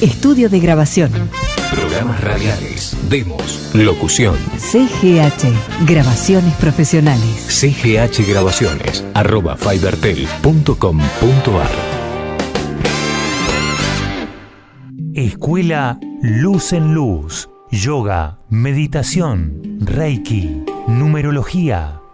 Estudio de grabación. Programas radiales, demos, locución. CGH, grabaciones profesionales. CGH Grabaciones, arroba fibertel.com.ar. Escuela Luz en Luz, Yoga, Meditación, Reiki, Numerología,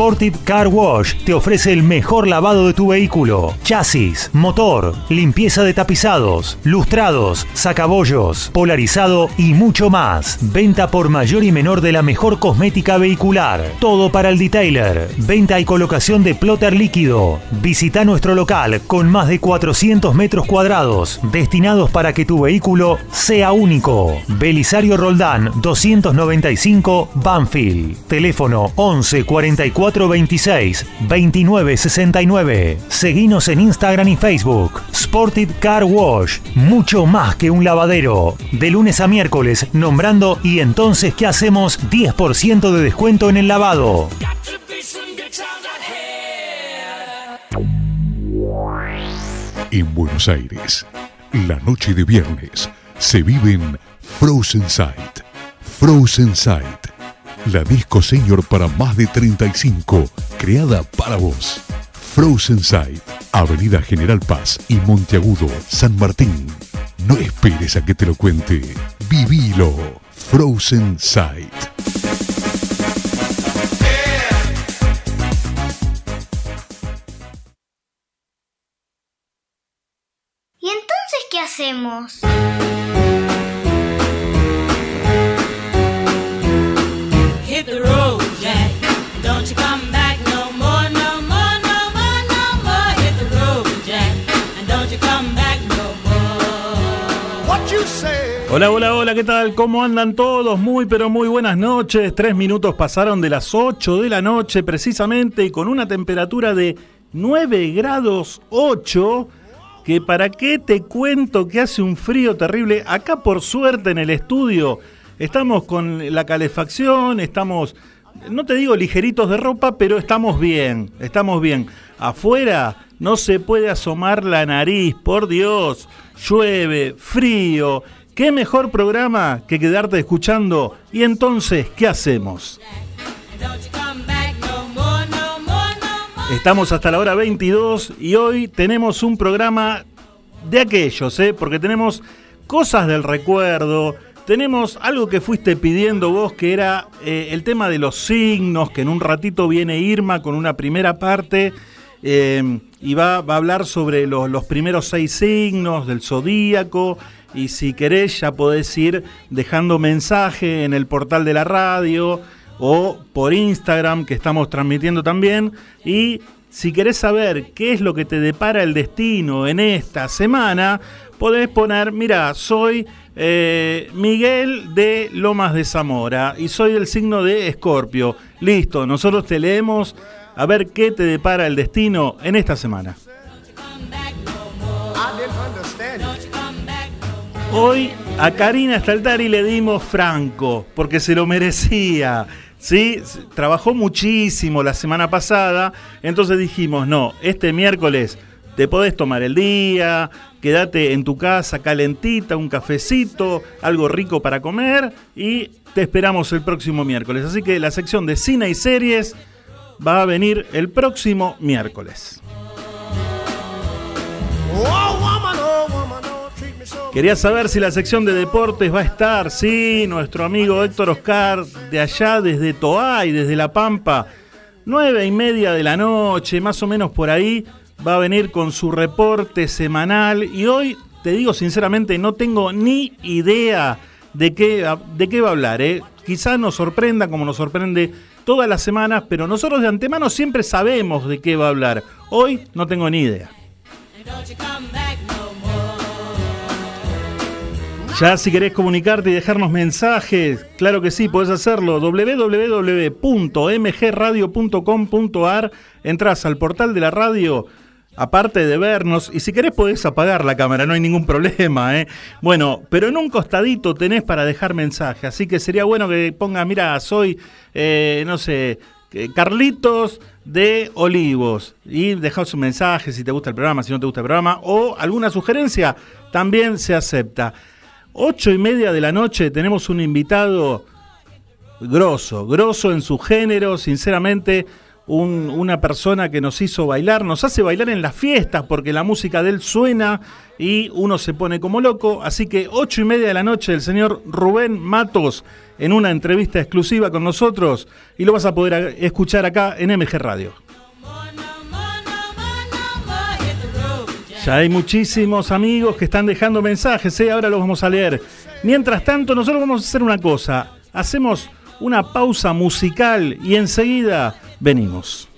Sportive Car Wash te ofrece el mejor lavado de tu vehículo. Chasis, motor, limpieza de tapizados, lustrados, sacabollos, polarizado y mucho más. Venta por mayor y menor de la mejor cosmética vehicular. Todo para el detailer. Venta y colocación de plotter líquido. Visita nuestro local con más de 400 metros cuadrados destinados para que tu vehículo sea único. Belisario Roldán 295 Banfield. Teléfono 11 44 26 29 69. Seguinos en Instagram y Facebook. Sported Car Wash. Mucho más que un lavadero. De lunes a miércoles, nombrando y entonces, ¿qué hacemos? 10% de descuento en el lavado. En Buenos Aires, la noche de viernes se vive en Frozen Sight. Frozen Sight, la disco senior para más de 35, creada para vos. Frozen Sight, Avenida General Paz y Monteagudo, San Martín. No esperes a que te lo cuente. Vivilo. Frozen Sight. ¿Y entonces qué hacemos? Hit the road, Jack. Don't you come back no more, no more, no more, no more. Hit the road, Jack. And don't you come back no more. What you say? Hola, hola, hola, ¿qué tal? ¿Cómo andan todos? Muy, pero muy buenas noches. Tres minutos pasaron de las 8 de la noche precisamente y con una temperatura de 9 grados 8. Que para qué te cuento que hace un frío terrible. Acá por suerte en el estudio estamos con la calefacción, estamos, no te digo ligeritos de ropa, pero estamos bien, estamos bien. Afuera no se puede asomar la nariz, por Dios. Llueve, frío. ¿Qué mejor programa que quedarte escuchando? Y entonces, ¿qué hacemos? Estamos hasta la hora 22 y hoy tenemos un programa de aquellos, ¿eh? porque tenemos cosas del recuerdo, tenemos algo que fuiste pidiendo vos, que era eh, el tema de los signos, que en un ratito viene Irma con una primera parte eh, y va, va a hablar sobre los, los primeros seis signos del zodíaco. Y si querés, ya podés ir dejando mensaje en el portal de la radio o por Instagram, que estamos transmitiendo también. Y si querés saber qué es lo que te depara el destino en esta semana, podés poner, mira, soy eh, Miguel de Lomas de Zamora y soy del signo de Escorpio. Listo, nosotros te leemos a ver qué te depara el destino en esta semana. Hoy a Karina Staltari le dimos franco, porque se lo merecía. ¿sí? Trabajó muchísimo la semana pasada, entonces dijimos, no, este miércoles te podés tomar el día, quédate en tu casa calentita, un cafecito, algo rico para comer y te esperamos el próximo miércoles. Así que la sección de cine y series va a venir el próximo miércoles. Quería saber si la sección de deportes va a estar, sí, nuestro amigo Héctor Oscar de allá desde Toay, desde La Pampa, nueve y media de la noche, más o menos por ahí, va a venir con su reporte semanal y hoy, te digo sinceramente, no tengo ni idea de qué, de qué va a hablar. ¿eh? Quizás nos sorprenda como nos sorprende todas las semanas, pero nosotros de antemano siempre sabemos de qué va a hablar. Hoy no tengo ni idea. Ya si querés comunicarte y dejarnos mensajes, claro que sí, podés hacerlo. www.mgradio.com.ar, entras al portal de la radio, aparte de vernos, y si querés podés apagar la cámara, no hay ningún problema. ¿eh? Bueno, pero en un costadito tenés para dejar mensaje, así que sería bueno que ponga, mira, soy, eh, no sé, eh, Carlitos de Olivos y dejás un mensaje si te gusta el programa, si no te gusta el programa o alguna sugerencia, también se acepta. Ocho y media de la noche tenemos un invitado grosso, grosso en su género, sinceramente, una persona que nos hizo bailar, nos hace bailar en las fiestas porque la música de él suena y uno se pone como loco. Así que ocho y media de la noche el señor Rubén Matos en una entrevista exclusiva con nosotros y lo vas a poder escuchar acá en MG Radio. Ya hay muchísimos amigos que están dejando mensajes, ¿eh? ahora los vamos a leer. Mientras tanto, nosotros vamos a hacer una cosa. Hacemos una pausa musical y enseguida venimos.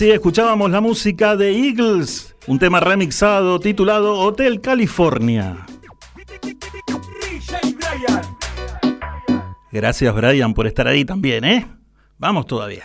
Así escuchábamos la música de Eagles, un tema remixado titulado Hotel California. Gracias Brian por estar ahí también, ¿eh? Vamos todavía.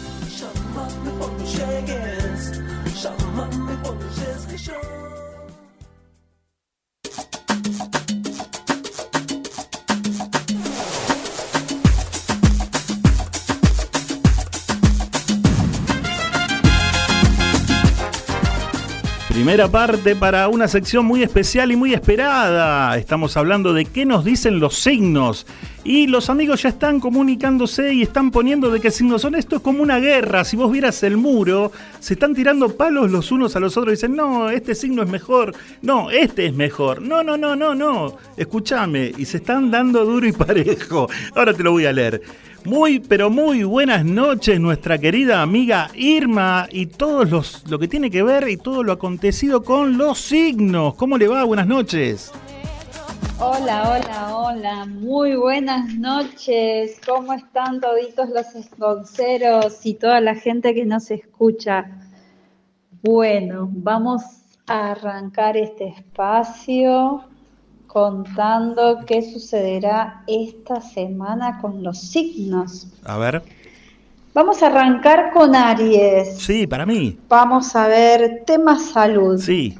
Primera parte para una sección muy especial y muy esperada. Estamos hablando de qué nos dicen los signos. Y los amigos ya están comunicándose y están poniendo de qué signos son. Esto es como una guerra. Si vos vieras el muro, se están tirando palos los unos a los otros. Dicen, no, este signo es mejor. No, este es mejor. No, no, no, no, no. Escúchame. Y se están dando duro y parejo. Ahora te lo voy a leer. Muy, pero muy buenas noches, nuestra querida amiga Irma y todos los lo que tiene que ver y todo lo acontecido con los signos. ¿Cómo le va? Buenas noches. Hola, hola, hola. Muy buenas noches. ¿Cómo están toditos los esconceros y toda la gente que nos escucha? Bueno, vamos a arrancar este espacio contando qué sucederá esta semana con los signos. A ver. Vamos a arrancar con Aries. Sí, para mí. Vamos a ver tema salud. Sí.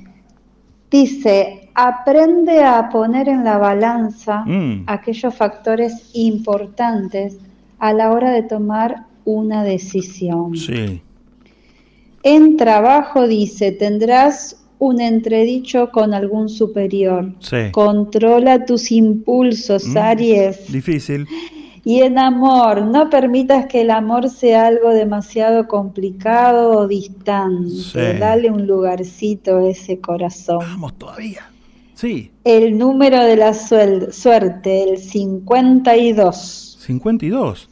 Dice, aprende a poner en la balanza Mm. aquellos factores importantes a la hora de tomar una decisión. Sí. En trabajo dice, tendrás un entredicho con algún superior. Sí. Controla tus impulsos, Mm. Aries. Difícil. Y en amor, no permitas que el amor sea algo demasiado complicado o distante. Sí. Dale un lugarcito a ese corazón. Vamos todavía. Sí. El número de la suerte, el 52. 52.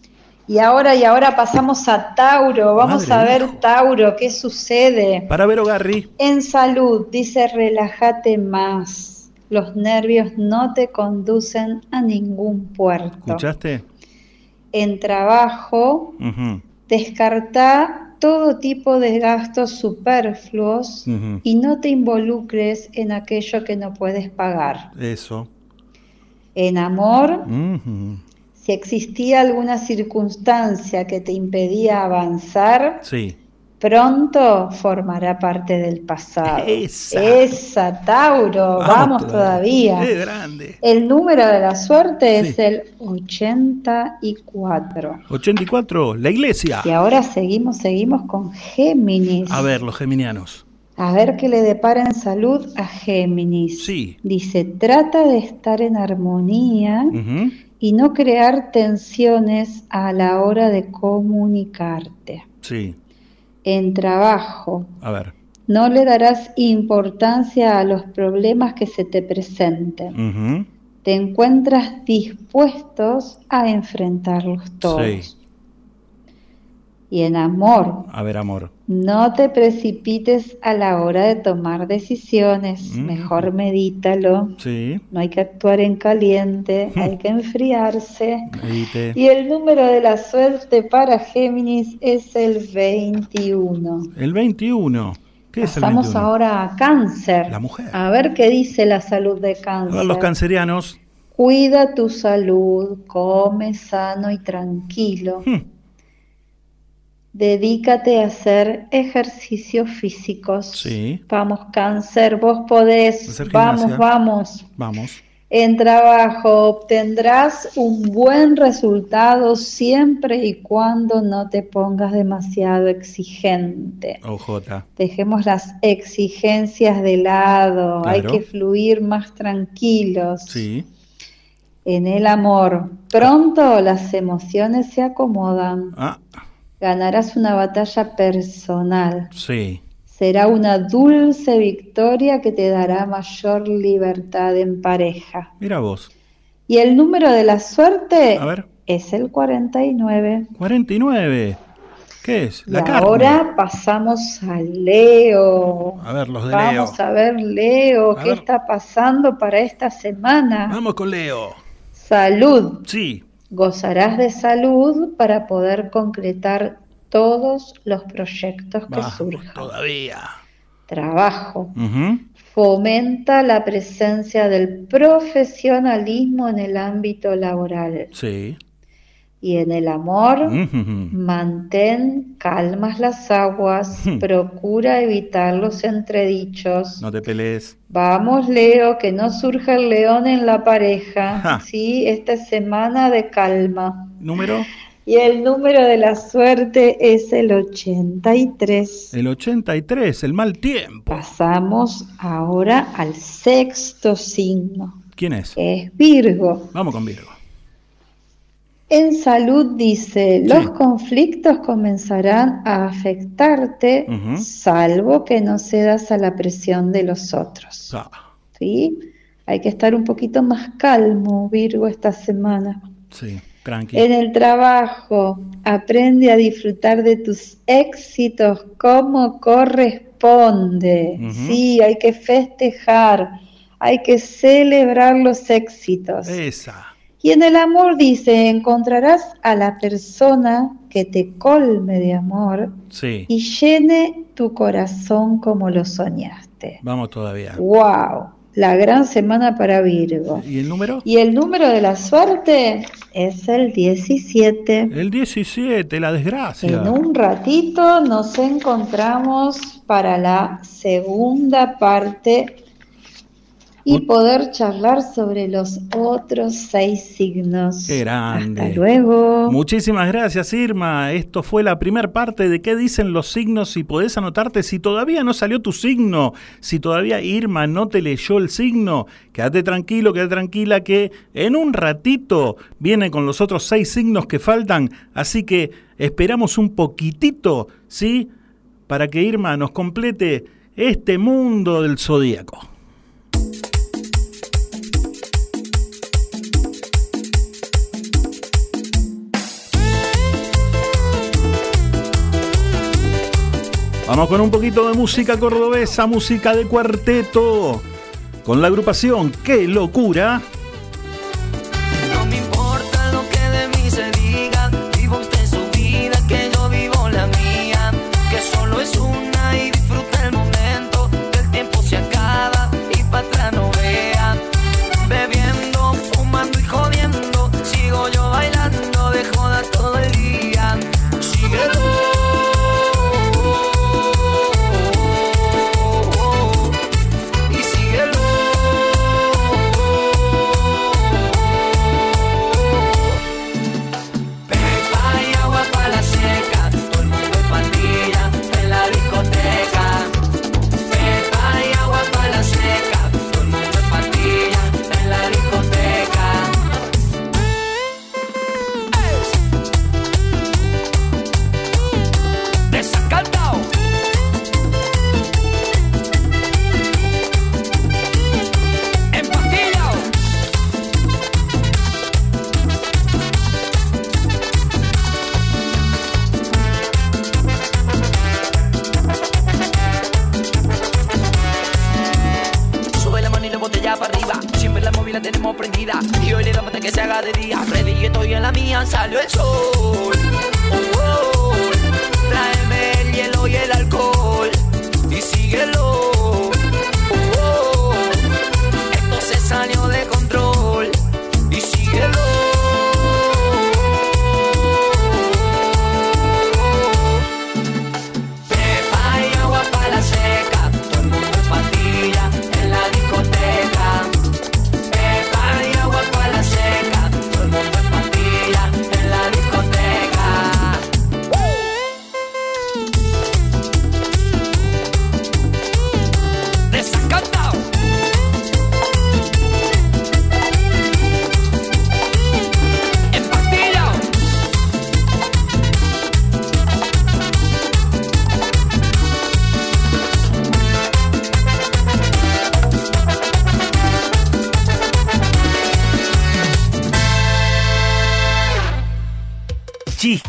Y ahora y ahora pasamos a Tauro. Vamos Madre a ver hijo. Tauro, ¿qué sucede? Para ver Garry. En salud, dice relájate más. Los nervios no te conducen a ningún puerto. ¿Escuchaste? En trabajo, Ujú, descarta todo tipo de gastos superfluos y no te involucres en aquello que no puedes pagar. Eso. En amor. Si existía alguna circunstancia que te impedía avanzar, Sí. pronto formará parte del pasado. Esa. Esa, Tauro, vamos, todavía. Qué grande. El número de la suerte Sí. es el 84. 84. La iglesia. Y ahora seguimos, seguimos con Géminis. A ver, los geminianos. A ver qué le depara en salud a Géminis. Sí. Dice, trata de estar en armonía. Y no crear tensiones a la hora de comunicarte. Sí. En trabajo, A ver. no le darás importancia a los problemas que se te presenten. Te encuentras dispuestos a enfrentarlos todos. Sí. Y en amor, A ver, amor. No te precipites a la hora de tomar decisiones. Mm. Mejor medítalo. Sí. No hay que actuar en caliente, hay que enfriarse. Medite. Y el número de la suerte para Géminis es el 21. El 21. ¿Qué es el Pasamos 21? ahora a cáncer. La mujer. A ver qué dice la salud de A cáncer. ver, los cancerianos. Cuida tu salud, come sano y tranquilo. Hmm. Dedícate a hacer ejercicios físicos. Sí. Vamos, cáncer, vos podés. Vamos, vamos. Vamos. En trabajo obtendrás un buen resultado siempre y cuando no te pongas demasiado exigente. OJ. Dejemos las exigencias de lado, hay Claro. que fluir más tranquilos. Sí. En el amor, pronto las emociones se acomodan. Ah, Ganarás una batalla personal. sí. Será una dulce victoria que te dará mayor libertad en pareja. Mira vos. Y el número de la suerte A ver. es el 49. 49. ¿Qué es? Y La carne. ahora pasamos a Leo. A ver, los de Leo. Vamos a ver, Leo, A qué ver. está pasando para esta semana. Vamos con Leo. Salud. Sí. Gozarás de salud para poder concretar todos los proyectos que surjan. todavía. Trabajo. Fomenta la presencia del profesionalismo en el ámbito laboral. Sí. Y en el amor, Ujú. mantén calmas las aguas, Hmm. procura evitar los entredichos. No te pelees. Vamos, Leo, que no surja el león en la pareja. Ja. Sí, esta semana de calma. Número. Y el número de la suerte es el 83. El 83, el mal tiempo. Pasamos ahora al sexto signo, ¿Quién es? es Virgo. Vamos con Virgo. En salud dice, Sí. los conflictos comenzarán a afectarte, salvo que no cedas a la presión de los otros. Ah, ¿Sí? Hay que estar un poquito más calmo, Virgo, esta semana. sí, tranqui. En el trabajo, aprende a disfrutar de tus éxitos como corresponde. Sí, hay que festejar, hay que celebrar los éxitos. Esa. Y en el amor dice, encontrarás a la persona que te colme de amor Sí. y llene tu corazón como lo soñaste. Vamos todavía. ¡Wow! La gran semana para Virgo. ¿Y el número? Y el número de la suerte es el 17. El 17, la desgracia. En un ratito nos encontramos para la segunda parte y poder charlar sobre los otros seis signos. Qué grande. Hasta luego. Muchísimas gracias, Irma. Esto fue la primera parte de qué dicen los signos. Si podés anotarte, si todavía no salió tu signo, si todavía Irma no te leyó el signo, quédate tranquilo, quédate tranquila que en un ratito viene con los otros seis signos que faltan. Así que esperamos un poquitito, ¿sí? Para que Irma nos complete este mundo del zodíaco. Vamos con un poquito de música cordobesa, música de cuarteto, con la agrupación ¡Qué locura!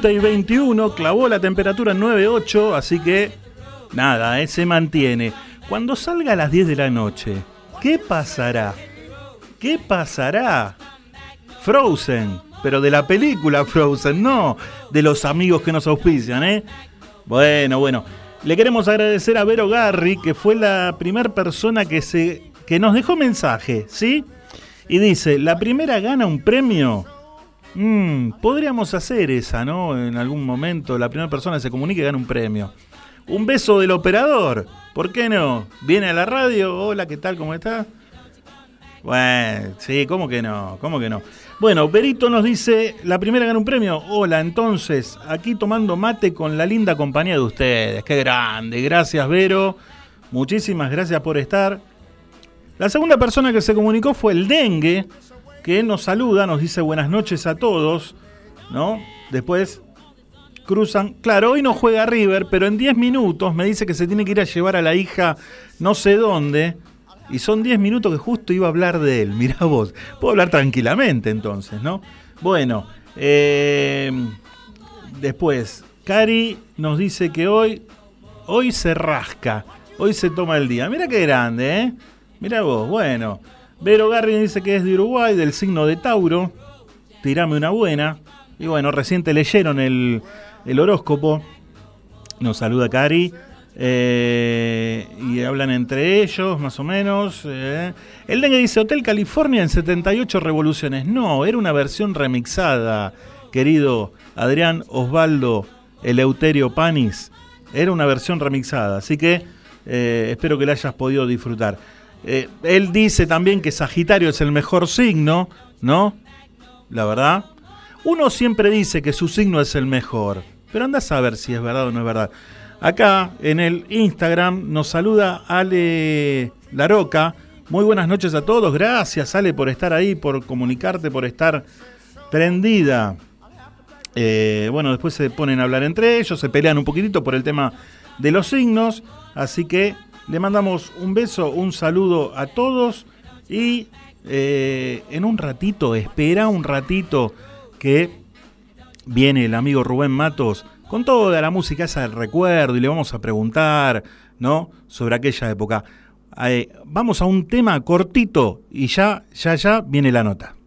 20 y 21, clavó la temperatura en 9.8, así que nada, eh, se mantiene. Cuando salga a las 10 de la noche, ¿qué pasará? ¿Qué pasará? Frozen, pero de la película Frozen, no de los amigos que nos auspician, ¿eh? Bueno, bueno. Le queremos agradecer a Vero Garri, que fue la primera persona que, se, que nos dejó mensaje, ¿sí? Y dice, la primera gana un premio. Mm, podríamos hacer esa, ¿no? En algún momento la primera persona que se comunique gana un premio. Un beso del operador. ¿Por qué no? Viene a la radio. Hola, ¿qué tal? ¿Cómo está? Bueno, sí, ¿cómo que no? ¿Cómo que no? Bueno, Berito nos dice, la primera gana un premio. Hola, entonces, aquí tomando mate con la linda compañía de ustedes. Qué grande. Gracias, Vero. Muchísimas gracias por estar. La segunda persona que se comunicó fue el dengue, que nos saluda, nos dice buenas noches a todos, ¿no? Después cruzan. Claro, hoy no juega River, pero en 10 minutos me dice que se tiene que ir a llevar a la hija no sé dónde. Y son 10 minutos que justo iba a hablar de él. Mirá vos. Puedo hablar tranquilamente entonces, ¿no? Bueno, eh, después, Cari nos dice que hoy, hoy se rasca. Hoy se toma el día. Mira qué grande, ¿eh? Mira vos, bueno. Vero Garri dice que es de Uruguay, del signo de Tauro. Tirame una buena. Y bueno, reciente leyeron el, el horóscopo. Nos saluda Cari. eh, y hablan entre ellos, más o menos. eh. El dengue dice Hotel California en 78 revoluciones. No, era una versión remixada, querido Adrián Osvaldo Eleuterio Panis. Era una versión remixada. Así que eh, espero que la hayas podido disfrutar. Eh, él dice también que Sagitario es el mejor signo, ¿no? La verdad. Uno siempre dice que su signo es el mejor, pero anda a saber si es verdad o no es verdad. Acá en el Instagram nos saluda Ale Laroca. Muy buenas noches a todos. Gracias Ale por estar ahí, por comunicarte, por estar prendida. Eh, bueno, después se ponen a hablar entre ellos, se pelean un poquitito por el tema de los signos. Así que le mandamos un beso, un saludo a todos y eh, en un ratito, espera un ratito que viene el amigo Rubén Matos con toda la música esa del recuerdo y le vamos a preguntar, ¿no? Sobre aquella época. Eh, vamos a un tema cortito y ya, ya, ya viene la nota.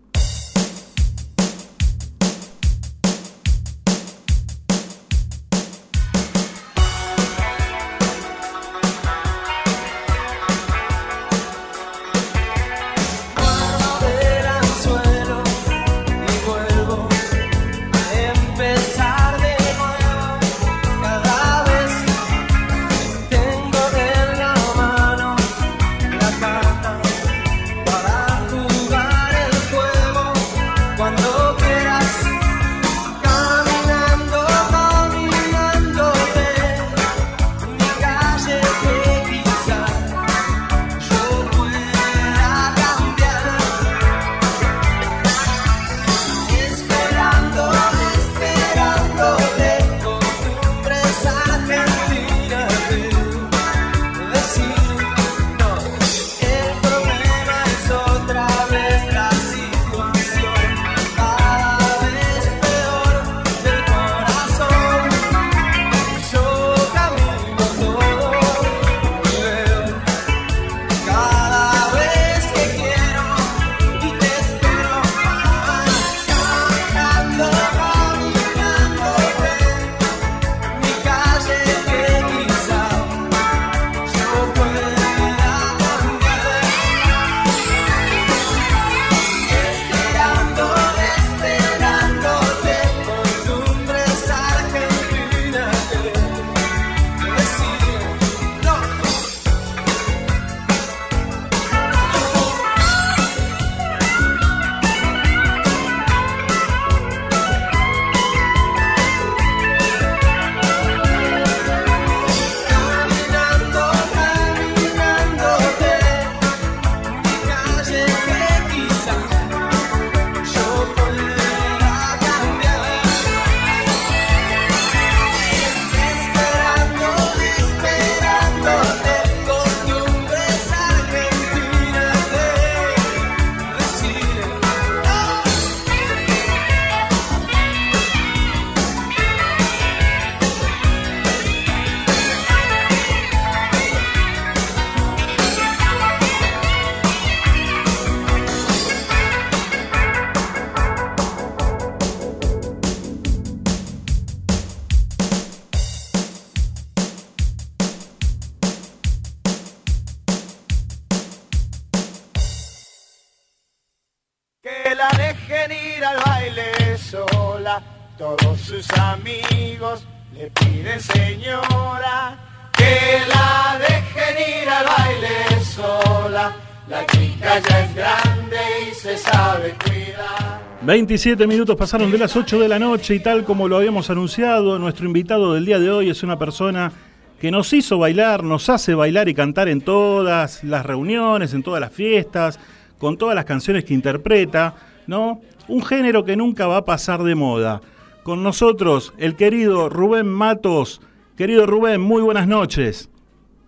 27 minutos pasaron de las 8 de la noche y tal como lo habíamos anunciado, nuestro invitado del día de hoy es una persona que nos hizo bailar, nos hace bailar y cantar en todas las reuniones, en todas las fiestas, con todas las canciones que interpreta, ¿no? Un género que nunca va a pasar de moda. Con nosotros, el querido Rubén Matos. Querido Rubén, muy buenas noches.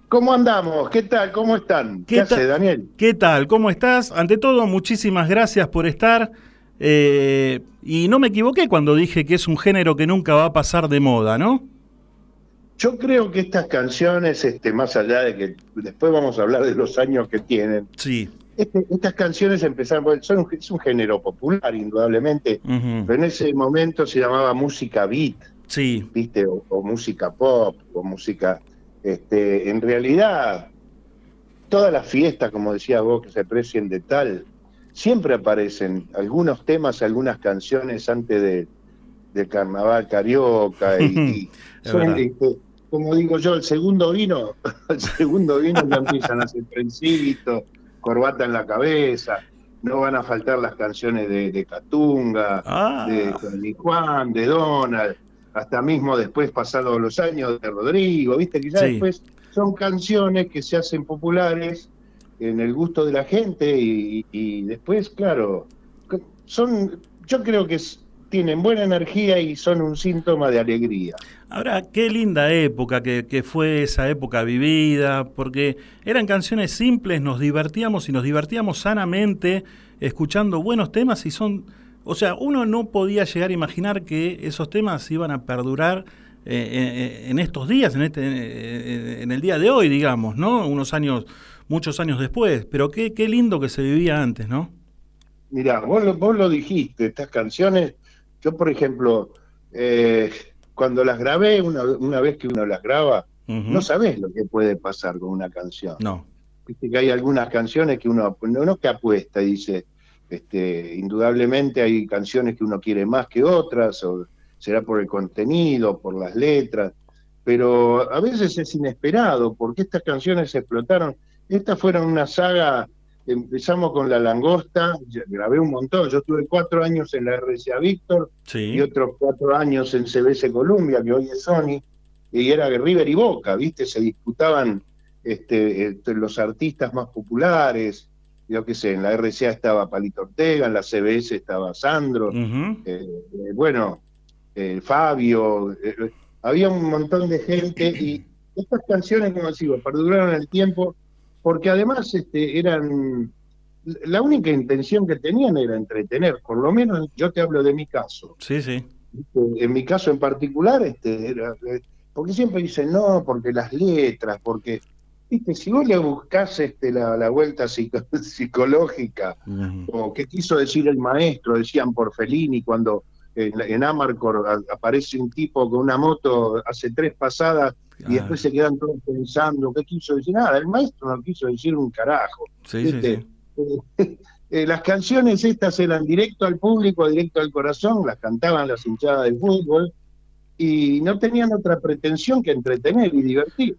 ¿Cómo andamos? ¿Qué tal? ¿Cómo están? ¿Qué, ¿Qué hace? Daniel? ¿Qué tal? ¿Cómo estás? Ante todo, muchísimas gracias por estar. Eh, y no me equivoqué cuando dije que es un género que nunca va a pasar de moda, ¿no? Yo creo que estas canciones, este, más allá de que después vamos a hablar de los años que tienen, Sí. este- estas canciones empezaron, bueno, son un, es un género popular, indudablemente, pero en ese momento se llamaba música beat, Sí. ¿viste? O, o música pop, o música... Este, en realidad, todas las fiestas, como decías vos, que se precien de tal, siempre aparecen algunos temas, algunas canciones antes de, del carnaval carioca y, son, este, como digo yo, el segundo vino, el segundo vino ya empiezan a hacer trencitos, corbata en la cabeza, no van a faltar las canciones de, de Catunga, Ah. de Juan de Donald, hasta mismo después pasados los años de Rodrigo, viste que ya Sí. después son canciones que se hacen populares en el gusto de la gente y, después, claro, son, yo creo que tienen buena energía y son un síntoma de alegría. Ahora, qué linda época que, fue esa época vivida, porque eran canciones simples, nos divertíamos y nos divertíamos sanamente escuchando buenos temas y son, o sea, uno no podía llegar a imaginar que esos temas iban a perdurar eh, en, en estos días, en, este, eh, en el día de hoy, digamos, ¿no? Unos años, muchos años después, pero qué, qué lindo que se vivía antes, ¿no? Mirá, vos lo, vos lo dijiste, estas canciones, yo por ejemplo, eh, cuando las grabé, una, una vez que uno las graba, no sabés lo que puede pasar con una canción. No. Viste que hay algunas canciones que uno, no, no que apuesta, dice, este, indudablemente hay canciones que uno quiere más que otras, o será por el contenido, por las letras, pero a veces es inesperado, porque estas canciones explotaron. Estas fueron una saga, empezamos con La Langosta, grabé un montón, yo tuve cuatro años en la RCA Víctor Sí. y otros cuatro años en CBS Columbia, que hoy es Sony, y era River y Boca, ¿viste? Se disputaban este, este, los artistas más populares, yo qué sé, en la RCA estaba Palito Ortega, en la CBS estaba Sandro, eh, eh, bueno, eh, Fabio, había un montón de gente y estas canciones, como digo, perduraron el tiempo porque además este, eran, la única intención que tenían era entretener, por lo menos yo te hablo de mi caso. Sí, sí. En mi caso en particular, este, era, eh, porque siempre dicen no, porque las letras, porque, viste, si vos le buscás este, la, la vuelta psico- psicológica, o qué quiso decir el maestro, decían por Fellini cuando en, en Amarcor a- aparece un tipo con una moto, hace tres pasadas y después se quedan todos pensando qué quiso decir. Nada, el maestro no quiso decir un carajo. Sí, sí, ¿viste? Eh, eh, las canciones estas eran directo al público, directo al corazón, las cantaban las hinchadas del fútbol y no tenían otra pretensión que entretener y divertir.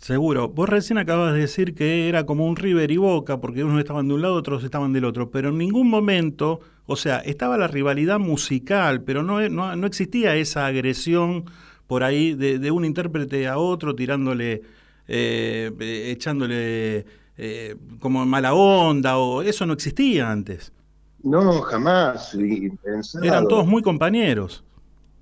Seguro. Vos recién acabas de decir que era como un River y Boca, porque unos estaban de un lado, otros estaban del otro, pero en ningún momento, o sea, estaba la rivalidad musical, pero no, no, no existía esa agresión por ahí de, de un intérprete a otro tirándole, eh, eh, echándole eh, como mala onda, o eso no existía antes. No, jamás. y. Eran todos muy compañeros.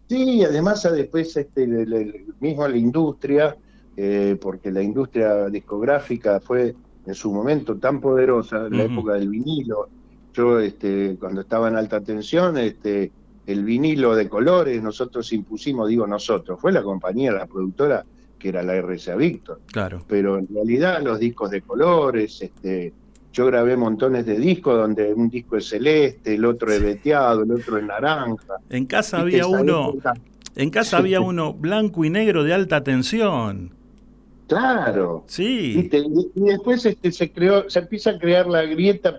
Sí, además después este, el- mismo la industria, eh, porque la industria discográfica fue en su momento tan poderosa, en la época del vinilo. Yo este, cuando estaba en alta tensión, este, el vinilo de colores, nosotros impusimos, digo nosotros, fue la compañía, la productora, que era la RCA Victor. Claro. Pero en realidad los discos de colores, este, yo grabé montones de discos donde un disco es celeste, el otro es veteado, el otro es naranja. En casa había uno, época- en casa había uno blanco y negro de alta tensión. Claro. Sí. Y después este, se creó, se empieza a crear la grieta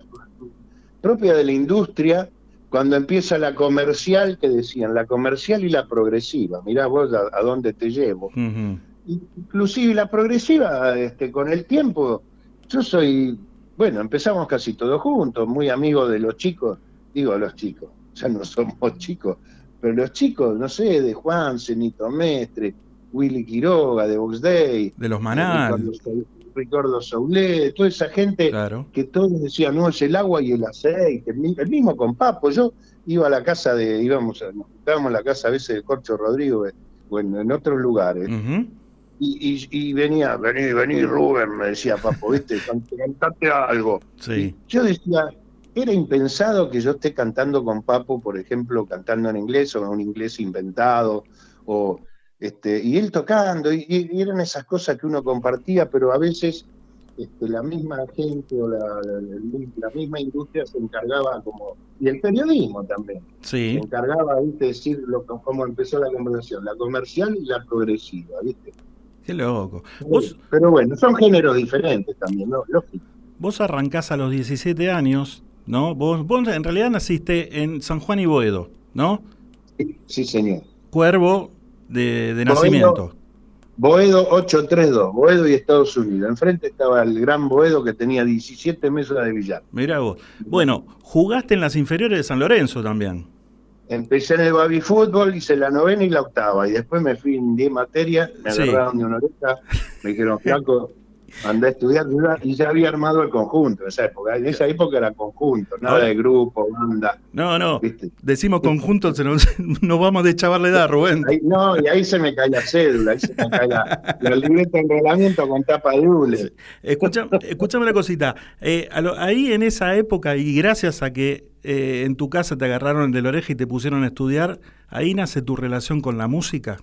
propia de la industria cuando empieza la comercial, que decían, la comercial y la progresiva, mirá vos a, a dónde te llevo. Ujú. Inclusive la progresiva, este, con el tiempo, yo soy, bueno, empezamos casi todos juntos, muy amigos de los chicos, digo los chicos, ya no somos chicos, pero los chicos, no sé, de Juan, Cenito Mestre, Willy Quiroga, de Box Day, De los Manal. Ricardo, Sau- Ricardo Saulé, toda esa gente Claro. que todos decían, no, es el agua y el aceite, el mi- el mismo con Papo, yo iba a la casa de, íbamos, a- nos juntábamos en la casa a veces de Corcho Rodrigo, eh, o en, otros lugares, y, y- y venía, vení, vení Rubén, me decía Papo, viste, Can- cantate algo. Sí. Yo decía, era impensado que yo esté cantando con Papo, por ejemplo, cantando en inglés o en un inglés inventado, o este, y él tocando, y, y eran esas cosas que uno compartía, pero a veces este, la misma gente o la, la- la- la misma industria se encargaba como, y el periodismo también, se encargaba, viste, decir lo, cómo empezó la conversación, la comercial y la progresiva, viste. Qué loco. Vos, Pero bueno, son géneros diferentes también, ¿no? Lógico. vos arrancás a los 17 años, ¿no? Vos, vos en realidad naciste en San Juan y Boedo, ¿no? Sí, sí, señor. Cuervo de, de Boedo. nacimiento. Boedo 832, Boedo y Estados Unidos. Enfrente estaba el gran Boedo que tenía 17 mesas de billar. Mirá vos. Bueno, jugaste en las inferiores de San Lorenzo también. Empecé en el baby fútbol, hice la novena y la octava, y después me fui en 10 materias, me Sí. agarraron de una oreja, me dijeron, flaco, andá a estudiar, y ya había armado el conjunto en esa época. En esa época era conjunto, nada Ahora- de grupo, banda. No, no. ¿viste? Decimos conjunto, se nos, nos vamos de chavar la edad, Rubén. Ahí- no, y ahí se me cae la cédula, ahí se me cae la, la libreta de enrolamiento con tapa de hule. Escucha, escúchame una cosita. Eh, lo- ahí en esa época, y gracias a que eh, en tu casa te agarraron de la oreja y te pusieron a estudiar, ahí nace tu relación con la música.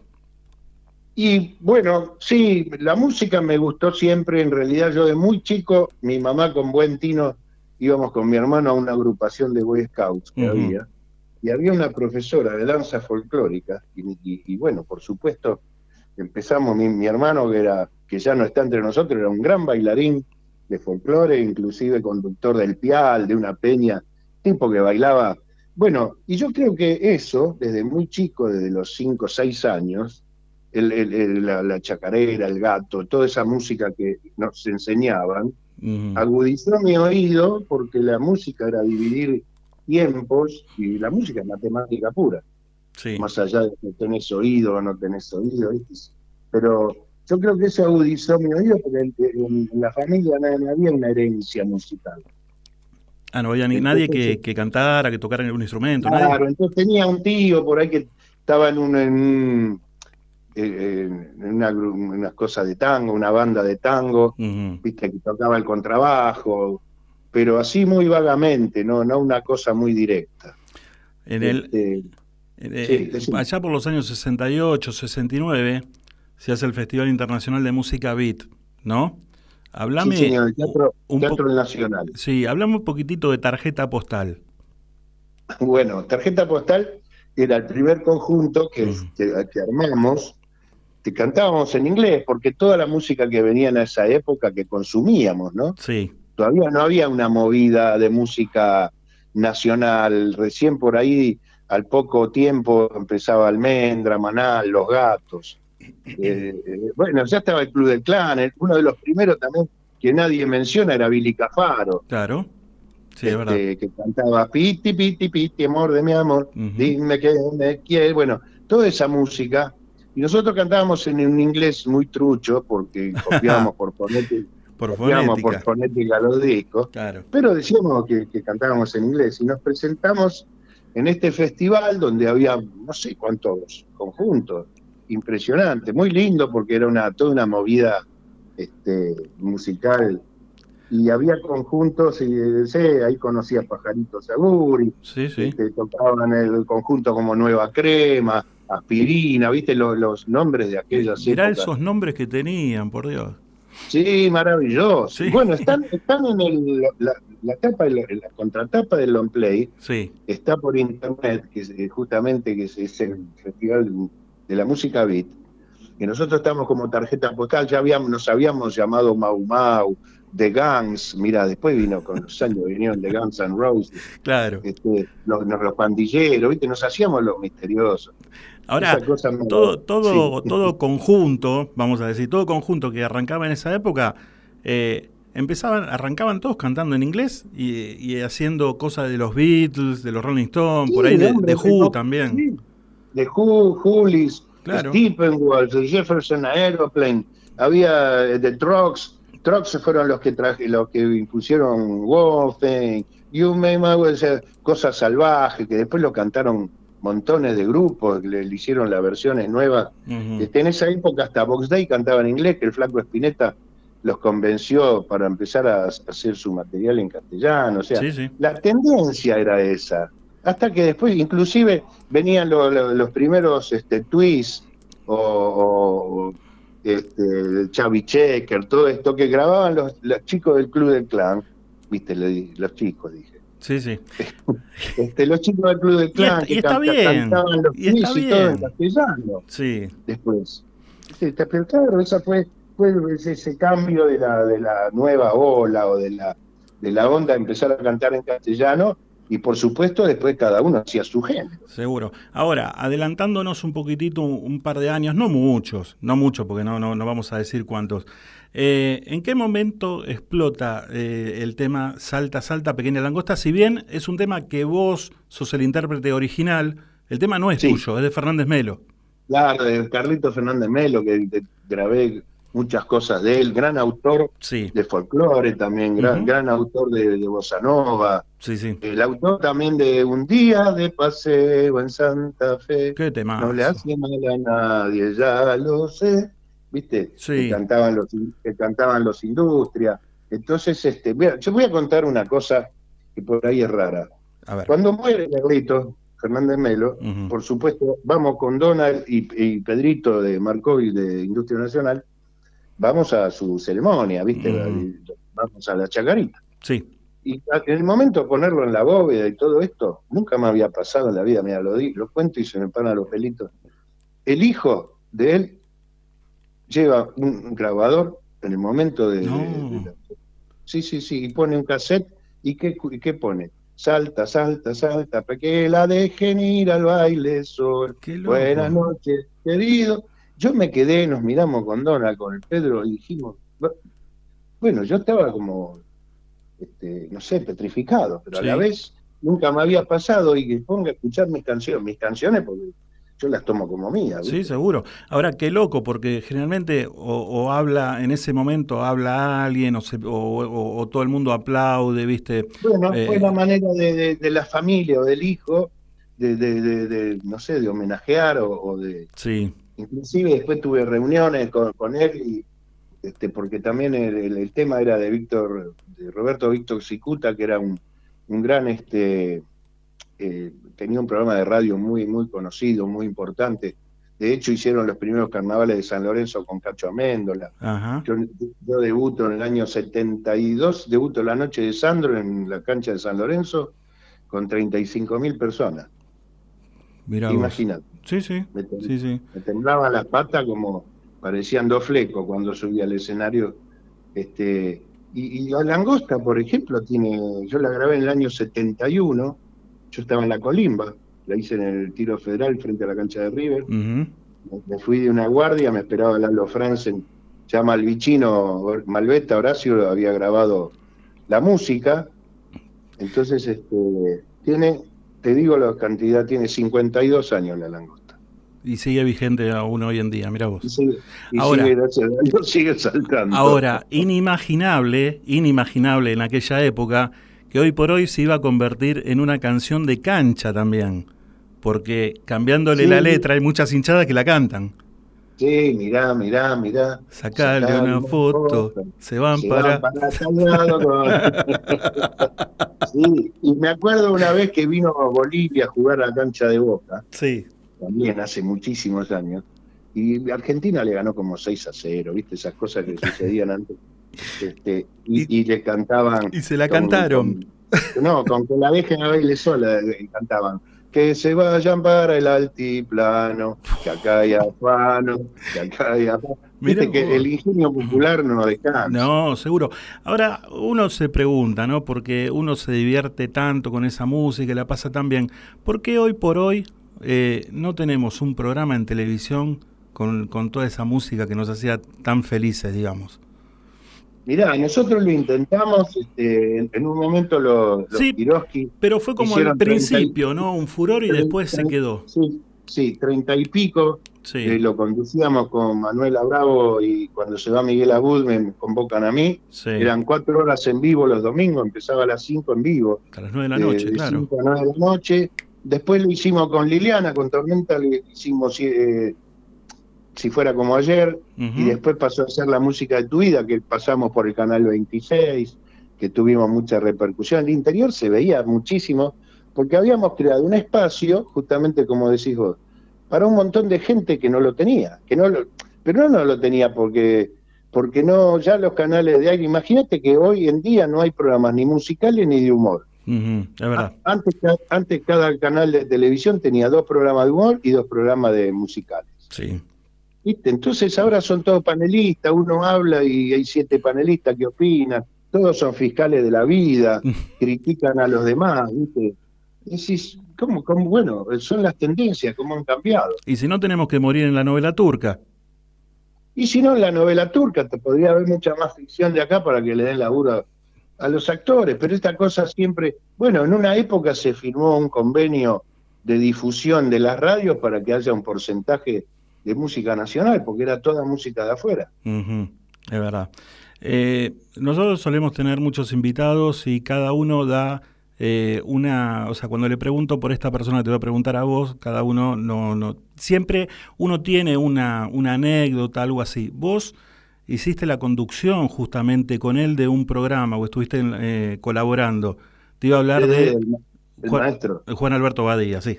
Y bueno, sí, la música me gustó siempre. En realidad, yo de muy chico, mi mamá con buen tino íbamos con mi hermano a una agrupación de Boy Scouts que había. Y había una profesora de danza folclórica. Y, y- y bueno, por supuesto, empezamos. Mi, mi hermano, que, era, que ya no está entre nosotros, era un gran bailarín de folclore, inclusive conductor del Pial, de una peña, tipo que bailaba. Bueno, y yo creo que eso, desde muy chico, desde los 5 o 6 años, el- el- el- la, la chacarera, el gato, toda esa música que nos enseñaban, agudizó mi oído porque la música era dividir tiempos y la música es matemática pura, Sí. más allá de que tenés oído o no tenés oído, ¿viste? pero yo creo que eso agudizó mi oído porque en, la familia no, no había una herencia musical. Ah, no había ni nadie que, que cantara, que tocara algún instrumento. nadie. Claro, entonces tenía un tío por ahí que estaba en un, en, un- eh, una, una cosa de tango, una banda de tango, viste que tocaba el contrabajo, pero así muy vagamente, no, no una cosa muy directa. En el, Este, eh, sí, allá por los años 68, 69, se hace el Festival Internacional de Música Beat, ¿no? Hablame. sí, señor, el Teatro, un Teatro po- Nacional. Sí, hablame un poquitito de tarjeta postal. Bueno, Tarjeta Postal era el primer conjunto que, que armamos, que cantábamos en inglés, porque toda la música que venía en esa época que consumíamos, ¿no? Sí. todavía no había una movida de música nacional. Recién por ahí, al poco tiempo, empezaba Almendra, Manal, Los Gatos. Eh, bueno, ya estaba el Club del Clan. uno de los primeros también que nadie menciona era Billy Cafaro, Claro. Sí, es verdad. este, que cantaba Piti, Piti, Piti, amor de mi amor, Ujú. dime que me quieres. Bueno, toda esa música. Y nosotros cantábamos en un inglés muy trucho, porque copiábamos por fonética, Por copiábamos por fonética. los discos. Claro. Pero decíamos que, que cantábamos en inglés y nos presentamos en este festival donde había no sé cuántos conjuntos, impresionante, muy lindo porque era una toda una movida este, musical y había conjuntos y sé, ahí conocía a Pajaritos Aguri, Sí, sí. este, tocaban el conjunto como Nueva Crema, Aspirina, viste los, los nombres de aquellas Mirá épocas. esos nombres que tenían, por Dios. Sí, maravilloso. Sí. Bueno, están, están en el, la, la tapa, la, la contratapa del long play, Sí. está por internet, que es, eh, justamente que es, es el festival de la música beat. que nosotros estábamos como tarjeta postal, ya habíamos, nos habíamos llamado Mau Mau, The Guns, mira, después vino con los años, vinieron The Guns and Roses, Claro. este, los, los pandilleros, ¿viste? Nos hacíamos los misteriosos. Ahora, todo, todo, sí. todo conjunto, vamos a decir, todo conjunto que arrancaba en esa época, eh, empezaban, arrancaban todos cantando en inglés y, y haciendo cosas de los Beatles, de los Rolling Stones, por ahí de, de Who no, también. sí. De Who, Hoolies, Claro. Steppenwolf, Jefferson Aeroplane, había eh, The Trucks, Trucks fueron los que traje, los que impusieron Wolfing, You May My sea, cosas salvajes, que después lo cantaron montones de grupos, que le, le hicieron las versiones nuevas. Este, en esa época hasta Box Day cantaba en inglés, que el flaco Espineta los convenció para empezar a hacer su material en castellano. O sea, Sí, sí. la tendencia era esa. Hasta que después, inclusive, venían lo- lo- los primeros este, twists o, o, este, el Chavi Checker, todo esto que grababan los, los chicos del Club del Clan. Viste, Le los chicos, dije. Sí, sí. Este, los chicos del Club del Y Clan está- que y está cantaban los y está y todo en castellano Sí. después. Pero claro, esa fue, fue ese, ese cambio de la, de la nueva ola o de la, de la onda, empezar a cantar en castellano y por supuesto después cada uno hacía su género. Seguro. Ahora, adelantándonos un poquitito, un, un par de años, no muchos, no muchos, porque no, no, no vamos a decir cuántos. Eh, ¿En qué momento explota eh, el tema Salta, Salta, Pequeña Langosta? Si bien es un tema que vos sos el intérprete original, el tema no es Sí. tuyo, es de Fernández Melo. Claro, de Carlito Fernández Melo, que que grabé muchas cosas de él, gran autor Sí, de folclore también, gran, gran autor de, de bossa nova, sí, sí. el autor también de Un día de paseo en Santa Fe. ¿Qué tema? No le hace mal a nadie, ya lo sé. ¿Viste? Sí. Que cantaban los, que cantaban los Industria. Entonces, este, mira, yo voy a contar una cosa que por ahí es rara. A ver. Cuando muere Carlito Fernández Melo, por supuesto, vamos con Donald y, y Pedrito de Marcoy de Industria Nacional, vamos a su ceremonia, ¿viste? Vamos a la chacarita. Sí. Y en el momento de ponerlo en la bóveda y todo esto, nunca me había pasado en la vida, mira, lo, di, lo cuento y se me paran los pelitos. El hijo de él lleva un grabador en el momento de... de- No. de la- sí, sí, sí, y pone un cassette, ¿y qué, y qué pone? Salta, salta, salta, para que la dejen ir al baile sol. Buenas noches, querido. Yo me quedé, nos miramos con Dona, con el Pedro, y dijimos, "Bu- bueno, yo estaba como, este, no sé, petrificado, pero Sí. a la vez nunca me había pasado y que ponga a escuchar mis canciones, mis canciones, porque yo las tomo como mías. Sí, ¿viste? seguro. Ahora, qué loco, porque generalmente o, o habla, en ese momento habla alguien o, se- o- todo el mundo aplaude, ¿viste? Bueno, Eh, fue la manera de, de- de la familia o del hijo de, no sé, de homenajear o, o de... Sí, Inclusive después tuve reuniones con, con él y este, porque también el, el- el tema era de Víctor, de Roberto Víctor Cicuta, que era un, un gran este eh, tenía un programa de radio muy, muy conocido, muy importante. De hecho, hicieron los primeros carnavales de San Lorenzo con Cacho Améndola. ajá. Yo, yo debuto en el año 72, debuto la noche de Sandro en la cancha de San Lorenzo con 35 mil personas. Mirá. Imagínate. Sí, sí, Me, sí, sí. me temblaban las patas como parecían dos flecos cuando subía al escenario. Este, y, y la langosta, por ejemplo, tiene, yo la grabé en el año 71, yo estaba en la colimba, la hice en el tiro federal frente a la cancha de River. Me- me fui de una guardia, me esperaba Lalo Franzen, ya Malvicino, Malveta, Horacio había grabado la música, entonces este, tiene, te digo la cantidad, tiene 52 años la langosta. Y sigue vigente aún hoy en día, mira vos. Y sigue, y Ahora- sigue saltando. Ahora, inimaginable, inimaginable en aquella época que hoy por hoy se iba a convertir en una canción de cancha también. Porque cambiándole Sí. la letra hay muchas hinchadas que la cantan. Sí, mirá, mirá, mirá. Sacale una una foto, foto. se van Se para... van para tal lado con- Sí, y me acuerdo una vez que vino a Bolivia a jugar a la cancha de Boca, Sí, también hace muchísimos años, y Argentina le ganó como 6 a 0, ¿viste? Esas cosas que sucedían antes. Este, y, y le cantaban. y se la con- cantaron. con- no, con que la dejen a baile sola eh, cantaban. que se vayan para el altiplano, que acá hay afano, que acá hay afano. Mirá Viste que el ingenio popular no descansa. No, seguro. Ahora, uno se pregunta, ¿no? Porque uno se divierte tanto con esa música y la pasa tan bien. ¿Por qué hoy por hoy eh, no tenemos un programa en televisión con, con toda esa música que nos hacía tan felices, digamos? Mirá, nosotros lo intentamos, este, en, un momento los, los Sí, Kiroski Pero fue como al hicieron 30 y- principio, ¿no? Un furor y después se quedó. Sí, sí, treinta y pico. Sí. eh, lo conducíamos con Manuela Bravo y cuando se va Miguel Abud me convocan a mí. Sí. Eran cuatro horas en vivo los domingos, empezaba a las cinco en vivo. A las nueve de la Eh, noche, de claro. cinco a nueve de la noche. Después lo hicimos con Liliana, con Tormenta, le hicimos eh, Si fuera como ayer, y después pasó a ser la música de tu vida, que pasamos por el canal 26, que tuvimos mucha repercusión. El interior se veía muchísimo, porque habíamos creado un espacio, justamente como decís vos, para un montón de gente que no lo tenía, que no lo, pero no lo tenía porque porque no ya los canales de aire, imagínate que hoy en día no hay programas ni musicales ni de humor. Es verdad. Antes, ca- antes cada canal de televisión tenía dos programas de humor y dos programas de musicales. Sí. ¿Viste? Entonces ahora son todos panelistas, uno habla y hay siete panelistas que opinan, todos son fiscales de la vida, critican a los demás, ¿viste? Decís, ¿cómo, cómo? Bueno, son las tendencias, cómo han cambiado. Y si no tenemos que morir en la novela turca. Y si no, en la novela turca te podría haber mucha más ficción de acá para que le den laburo a los actores, pero esta cosa siempre, bueno, en una época se firmó un convenio de difusión de las radios para que haya un porcentaje de música nacional, porque era toda música de afuera. Es verdad. Eh, nosotros solemos tener muchos invitados y cada uno da eh, una, o sea, cuando le pregunto por esta persona, te voy a preguntar a vos, cada uno no, no, siempre uno tiene una, una anécdota, algo así. Vos hiciste la conducción justamente con él de un programa o estuviste eh, colaborando. Te iba a hablar de El, el Juan, maestro. Juan Alberto Badía, sí.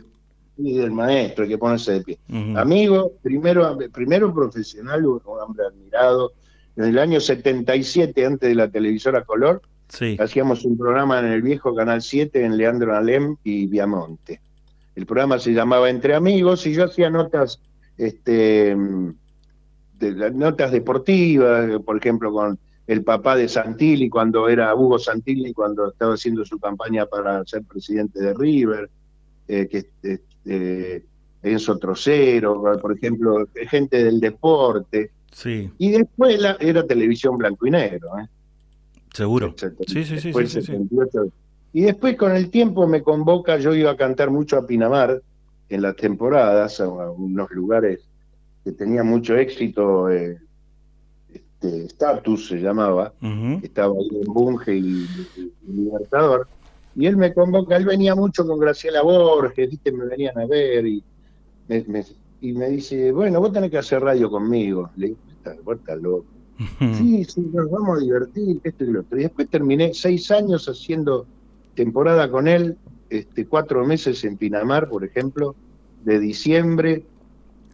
Y del maestro, hay que ponerse de pie. Amigo, primero, primero profesional, un hombre admirado. En el año 77, antes de la televisora color, Sí. hacíamos un programa en el viejo Canal 7 en Leandro Alem y Viamonte. El programa se llamaba Entre Amigos y yo hacía notas, este, de, notas deportivas, por ejemplo, con el papá de Santilli cuando era Hugo Santilli, cuando estaba haciendo su campaña para ser presidente de River, eh, que este, Enzo Trocero, por ejemplo, gente del deporte. Sí, Y después la- era televisión blanco y negro. ¿eh? seguro. Sí, sí, sí, sí, Después sí, sí. 78. Y después con el tiempo me convoca, yo iba a cantar mucho a Pinamar en las temporadas, a, unos lugares que tenían mucho éxito, eh, este, Status se llamaba, Ujú. estaba ahí en Bunge y, y- y Libertador, y él me convoca, él venía mucho con Graciela Borges, ¿viste? me venían a ver y me, me- y me dice, bueno, vos tenés que hacer radio conmigo. Le digo, "Estás- vos estás loco. Sí, sí, nos vamos a divertir, esto y lo otro. Y después terminé seis años haciendo temporada con él, este, cuatro meses en Pinamar, por ejemplo, de diciembre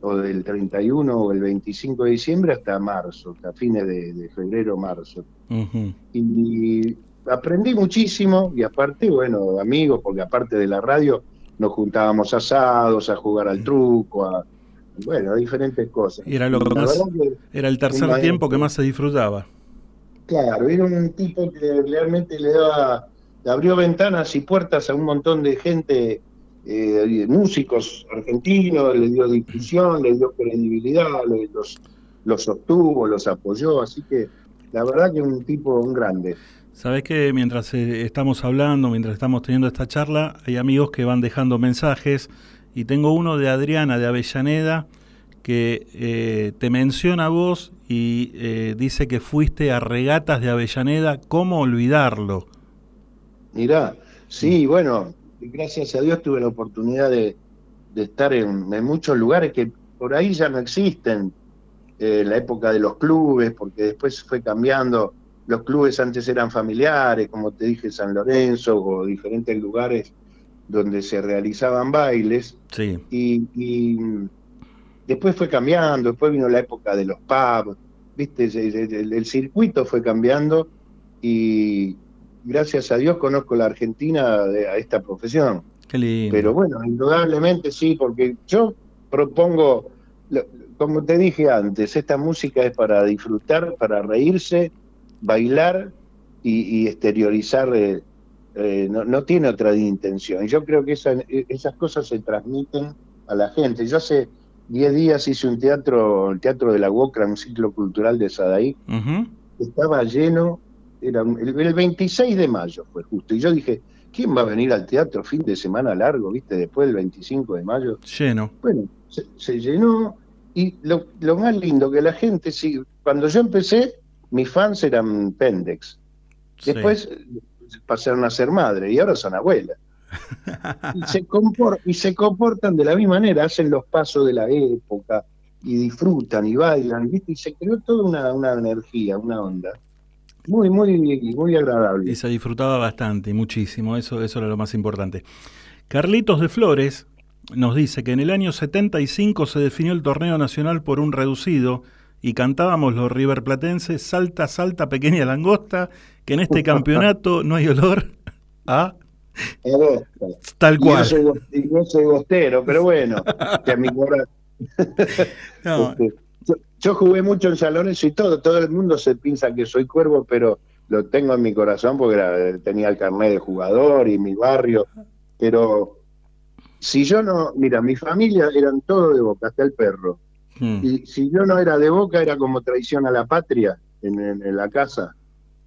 o del 31 o el 25 de diciembre hasta marzo, hasta fines de, de febrero, marzo. Y aprendí muchísimo y aparte, bueno, amigos, porque aparte de la radio nos juntábamos asados, a jugar al truco, a, bueno, a diferentes cosas. Y era lo que La más, verdad que era el tercer tiempo que más se disfrutaba. Claro, era un tipo que realmente le daba, le abrió ventanas y puertas a un montón de gente, eh, músicos argentinos, le dio difusión, le dio credibilidad, le- los, los sostuvo, los apoyó, así que la verdad que un tipo, un grande. Sabes que mientras eh, estamos hablando, mientras estamos teniendo esta charla, hay amigos que van dejando mensajes y tengo uno de Adriana de Avellaneda que eh, te menciona a vos y eh, dice que fuiste a regatas de Avellaneda. ¿Cómo olvidarlo? Mirá, sí, bueno, gracias a Dios tuve la oportunidad de, de estar en, en muchos lugares que por ahí ya no existen. Eh, la época de los clubes, porque después fue cambiando. Los clubes antes eran familiares, como te dije, San Lorenzo o diferentes lugares donde se realizaban bailes. Sí. Y, y después fue cambiando, después vino la época de los pubs, ¿viste? El, el- el circuito fue cambiando y gracias a Dios conozco la Argentina de- a esta profesión. Qué lindo. Pero bueno, indudablemente sí, porque yo propongo, como te dije antes, esta música es para disfrutar, para reírse, bailar y, y exteriorizar, eh, eh, no, no tiene otra intención. Yo creo que esa- esas cosas se transmiten a la gente. Yo hace 10 días hice un teatro, el Teatro de la UOCRA, un ciclo cultural de Sadaí, Ujú. estaba lleno, era el, el 26 de mayo fue justo, y yo dije, ¿quién va a venir al teatro fin de semana largo, viste, después del 25 de mayo? Lleno. Bueno, se, se llenó, y lo, lo más lindo que la gente, sí, cuando yo empecé, mis fans eran Pendex, después pasaron a ser madre, y ahora son abuelas. y, se y se comportan de la misma manera, hacen los pasos de la época, y disfrutan y bailan, ¿viste? Y se creó toda una, una energía, una onda. Muy, muy, muy agradable. Y se disfrutaba bastante, y muchísimo, eso, eso era lo más importante. Carlitos de Flores nos dice que en el año 75 se definió el torneo nacional por un reducido y cantábamos los riverplatenses Salta, salta, pequeña langosta, que en este campeonato no hay olor a tal Y cual. yo soy, y yo soy bostero, pero bueno, que a mi cora- No, Este, yo, yo jugué mucho en San Lorenzo y todo, todo el mundo se piensa que soy cuervo, pero lo tengo en mi corazón porque era- tenía el carnet de jugador y mi barrio, pero si yo no, mira, mi familia eran todos de Boca, hasta el perro, mm, y si yo no era de Boca era como traición a la patria en, en- en la casa,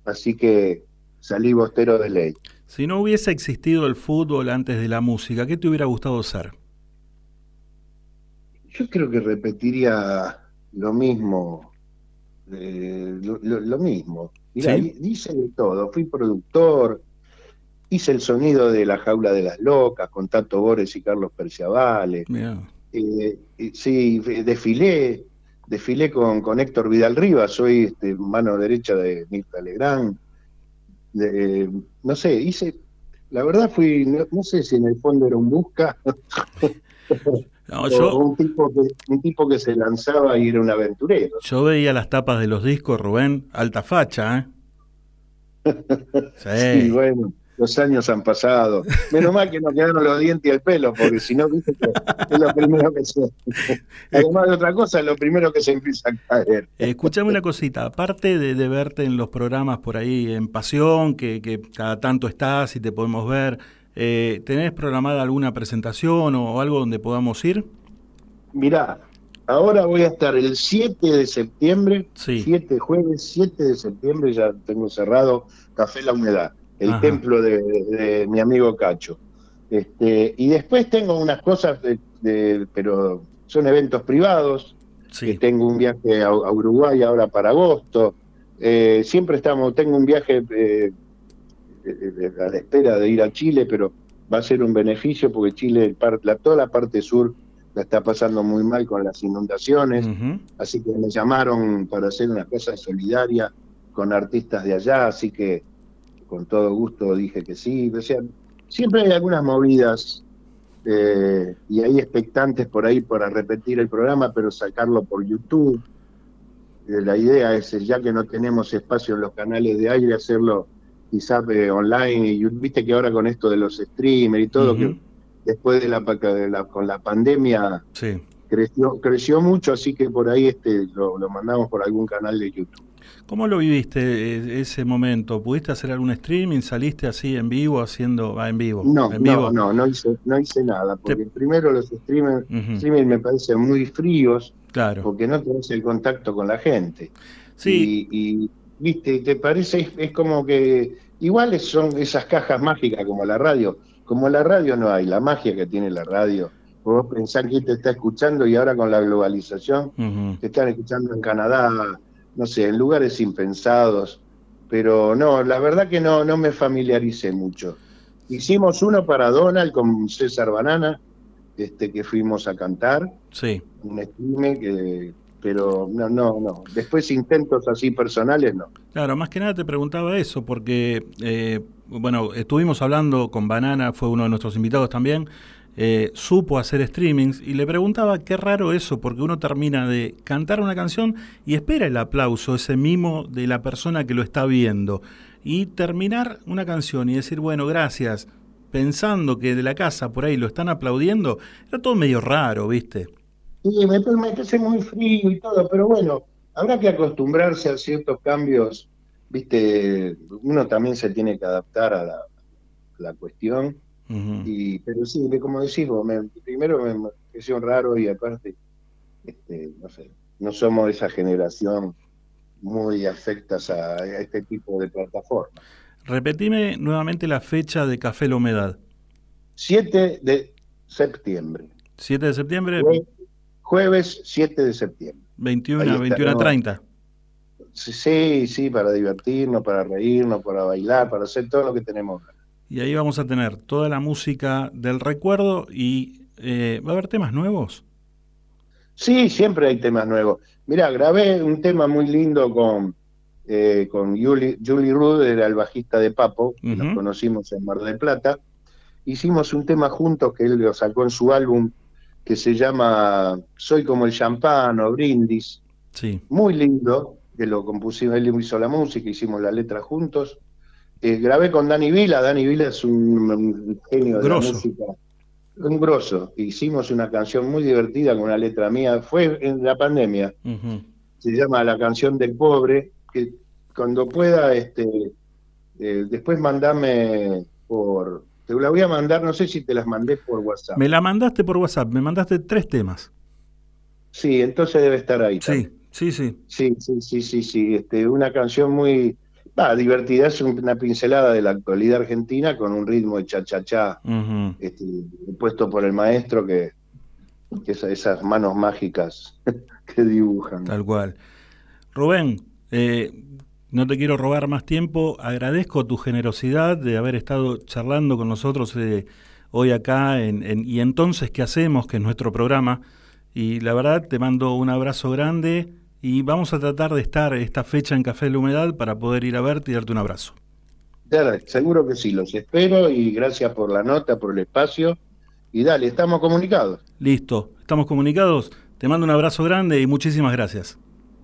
así que salí bostero de ley. Si no hubiese existido el fútbol antes de la música, ¿qué te hubiera gustado ser? Yo creo que repetiría lo mismo, eh, lo, lo- lo mismo. Mirá, ¿Sí? hi- hice de todo, fui productor, hice el sonido de La Jaula de las Locas con Tato Bores y Carlos Perciavale, Mirá. Eh, sí, desfilé, desfilé con, con Héctor Vidal Rivas, soy este, mano derecha de Mirta Legrand, de- no sé, hice, la verdad fui, no, no sé si en el fondo era un busca, No, o yo, un tipo que un tipo que se lanzaba y era un aventurero. yo veía las tapas de los discos, Rubén, alta facha, ¿eh? Sí, Sí. bueno, los años han pasado. Menos mal que no quedaron los dientes y el pelo, porque si no, viste que es lo primero que se. Además de otra cosa, es lo primero que se empieza a caer. Escuchame una cosita, aparte de, de verte en los programas por ahí en Pasión, que, que cada tanto estás y te podemos ver, eh, ¿tenés programada alguna presentación o, algo donde podamos ir? Mirá, ahora voy a estar el 7 de septiembre, Sí. 7 jueves 7 de septiembre, ya tengo cerrado Café La Humedad, el Ajá. templo de, de mi amigo Cacho. Este, y después tengo unas cosas, de, de- pero son eventos privados. Sí. Tengo un viaje a, a Uruguay ahora para agosto. Eh, siempre estamos, tengo un viaje eh, eh, eh, a la espera de ir a Chile, pero va a ser un beneficio porque Chile, la, toda la parte sur la está pasando muy mal con las inundaciones. Así que me llamaron para hacer una cosa solidaria con artistas de allá, así que con todo gusto dije que sí. O sea, siempre hay algunas movidas eh, y hay expectantes por ahí para repetir el programa, pero sacarlo por YouTube. Eh, la idea es, eh, ya que no tenemos espacio en los canales de aire, hacerlo quizás eh, online. Y viste que ahora con esto de los streamers y todo, que después de la, pa- de la- con la pandemia Sí. creció creció mucho, así que por ahí este lo, lo mandamos por algún canal de YouTube. ¿Cómo lo viviste eh, ese momento? ¿Pudiste hacer algún streaming? ¿Saliste así en vivo haciendo... Ah, en vivo. No, en vivo. no, no, no hice, no hice nada, porque primero los streamers, Ujú. streamers me parecen muy fríos, Claro. porque no tenés el contacto con la gente. Sí. Y, y, viste, te parece, es, es como que iguales son esas cajas mágicas como la radio. Como la radio no hay, la magia que tiene la radio. Vos pensás que te está escuchando y ahora con la globalización te están escuchando en Canadá, no sé, en lugares impensados, pero no, la verdad que no, no me familiaricé mucho. Hicimos uno para Donald con César Banana, este que fuimos a cantar, Sí. un stream que, pero no, no, no. Después intentos así personales, no. Claro, más que nada te preguntaba eso, porque, eh, bueno, estuvimos hablando con Banana, fue uno de nuestros invitados también, eh, supo hacer streamings y le preguntaba qué raro eso, porque uno termina de cantar una canción y espera el aplauso, ese mimo de la persona que lo está viendo, y terminar una canción y decir, bueno, gracias, pensando que de la casa por ahí lo están aplaudiendo, era todo medio raro, ¿viste? Sí, me, me parece muy frío y todo, pero bueno, habrá que acostumbrarse a ciertos cambios, viste, uno también se tiene que adaptar a la cuestión, y, pero sí, como decís vos, me- primero me pareció raro y aparte, este, no sé, no somos esa generación muy afectas a, a este tipo de plataformas. Repetime nuevamente la fecha de Café La Humedad. 7 de septiembre, 7 de septiembre, Jue- jueves 7 de septiembre. 21 Ahí a está, 21 a ¿no? 30. Sí, sí, para divertirnos, para reírnos, para bailar, para hacer todo lo que tenemos. Y ahí vamos a tener toda la música del recuerdo y eh, ¿va a haber temas nuevos? Sí, siempre hay temas nuevos. Mira, grabé un tema muy lindo con, eh, con Julie, Julie Rudd, era el bajista de Papo, nos conocimos en Mar del Plata. Hicimos un tema juntos que él lo sacó en su álbum que se llama Soy como el champán o Brindis. Sí. Muy lindo, que lo compusimos, él hizo la música, hicimos la letra juntos. Eh, grabé con Dani Vila, Dani Vila es un, un genio de Grosso. la música, un grosso. Hicimos una canción muy divertida con una letra mía, fue en la pandemia, se llama La canción del pobre, que cuando pueda, este, eh, después mandame por, te la voy a mandar, no sé si te las mandé por WhatsApp. Me la mandaste por WhatsApp, me mandaste tres temas. Sí, entonces debe estar ahí. Sí, sí, sí. Sí, sí, sí, sí, sí. Este, una canción muy va, divertida, es una pincelada de la actualidad argentina con un ritmo de cha-cha-cha, este, puesto por el maestro que, que esa- esas manos mágicas que dibujan. Tal cual. Rubén, eh, no te quiero robar más tiempo. Agradezco tu generosidad de haber estado charlando con nosotros eh, hoy acá en, en Y entonces, ¿qué hacemos? Que es nuestro programa. Y la verdad, te mando un abrazo grande y vamos a tratar de estar esta fecha en Café de la Humedad para poder ir a verte y darte un abrazo. Dale, seguro que sí, los espero y gracias por la nota, por el espacio. Y dale, estamos comunicados. Listo, estamos comunicados. Te mando un abrazo grande y muchísimas gracias.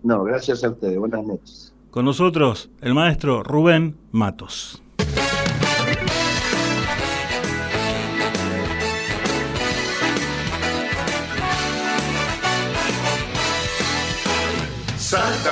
No, gracias a ustedes. Buenas noches. Con nosotros, el maestro Rubén Matos.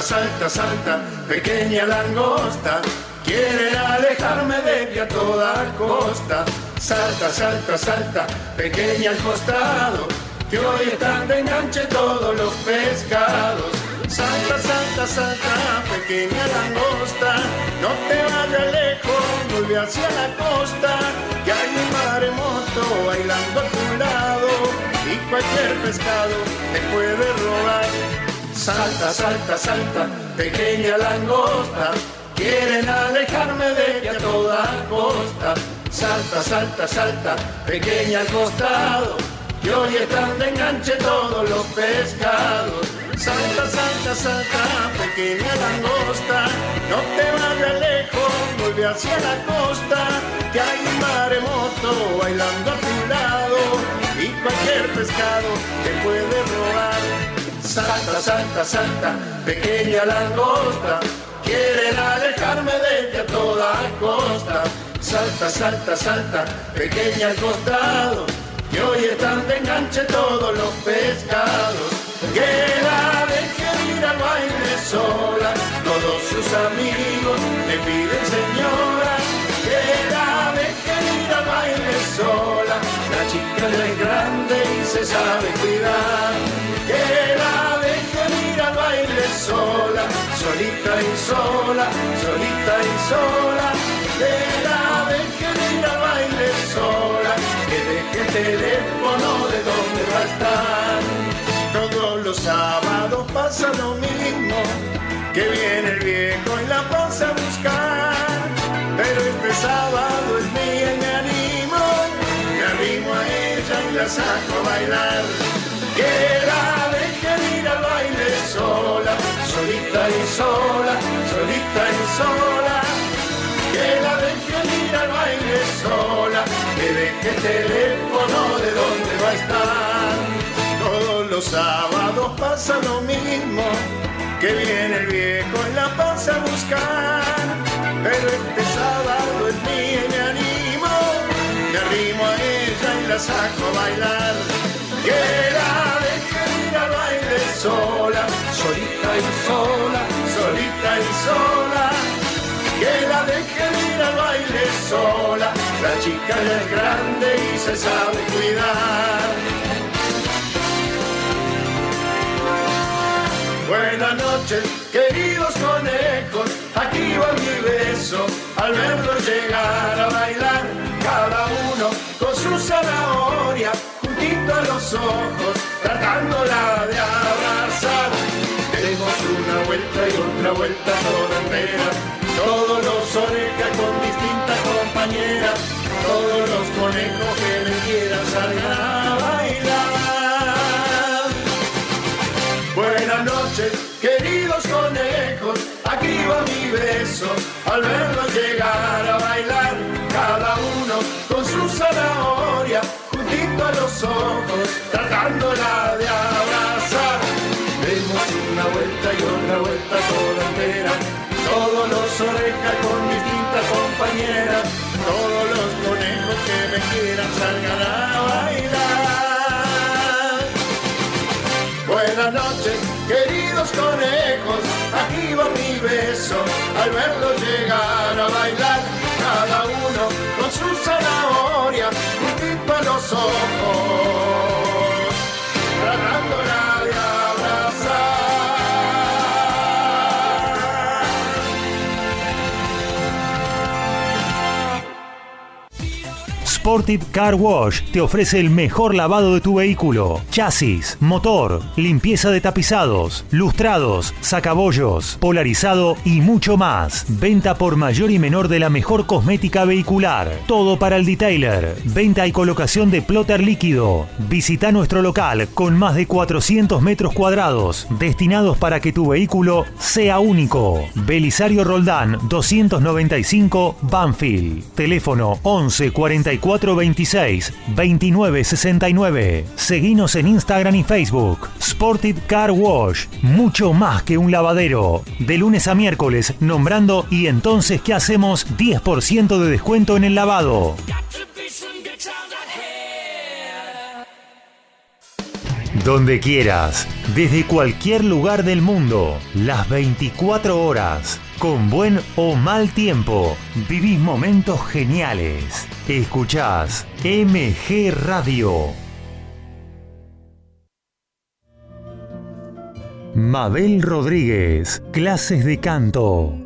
Salta, salta, pequeña langosta, quiere alejarme de ti a toda costa. Salta, salta, salta, pequeña al costado, que hoy están de enganche todos los pescados. Salta, salta, salta, pequeña langosta, no te vayas lejos, vuelve hacia la costa, que hay un maremoto bailando a tu lado, y cualquier pescado te puede robar. Salta, salta, salta, pequeña langosta, quieren alejarme de ti a toda costa. Salta, salta, salta, pequeña al costado, que hoy están de enganche todos los pescados. Salta, salta, salta, pequeña langosta, no te vayas lejos, vuelve hacia la costa, que hay un maremoto bailando a tu lado, y cualquier pescado te puede robar. Salta, salta, salta, pequeña langosta, quieren alejarme de ti a toda costa. Salta, salta, salta, pequeña al costado, que hoy están de enganche todos los pescados. Que la dejen baile sola, todos sus amigos le piden señora. Que la dejen ir baile sola, la chica es grande y se sabe cuidar. Solita y sola, solita y sola. La dejen ir al baile sola, que deje el teléfono de donde va a estar. Todos los sábados pasa lo mismo, que viene el viejo y la pasa a buscar. Pero este sábado es mía y me animo, me arrimo a ella y la saco a bailar. Sola. Que la dejen ir al baile sola, que deje el teléfono de donde va a estar. Todos los sábados pasa lo mismo, que viene el viejo y la pasa a buscar. Pero este sábado es mío y me animo, me la saco a bailar. Que la dejen ir al baile sola, solita y sola, solita y sola. Sola, la chica ya es grande y se sabe cuidar. Buenas noches, queridos conejos, aquí va mi beso, al verlos llegar a bailar, cada uno con su zanahoria, juntito a los ojos, tratándola de abrazar. Demos una vuelta y otra vuelta toda entera, todos los orejas conejos que me quieran salgan a bailar. Buenas noches, queridos conejos, aquí va mi beso, al verlos al verlos llegar Sportive Car Wash te ofrece el mejor lavado de tu vehículo. Chasis, motor, limpieza de tapizados, lustrados, sacabollos, polarizado y mucho más. Venta por mayor y menor de la mejor cosmética vehicular. Todo para el detailer. Venta y colocación de plotter líquido. Visita nuestro local con más de 400 metros cuadrados destinados para que tu vehículo sea único. Belisario Roldán 295 Banfield. Teléfono 11 44 26 29 69. Seguinos en Instagram y Facebook. Sportive Car Wash. Mucho más que un lavadero. De lunes a miércoles, nombrando y entonces, ¿qué hacemos? 10% de descuento en el lavado. Donde quieras, desde cualquier lugar del mundo, las 24 horas, con buen o mal tiempo, vivís momentos geniales. Escuchás MG Radio. Mabel Rodríguez, clases de canto,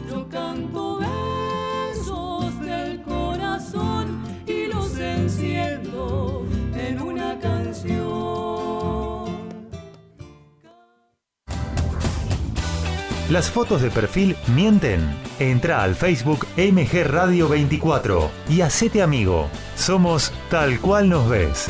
Las fotos de perfil mienten. Entra al Facebook MG Radio 24 y hacete amigo. Somos tal cual nos ves.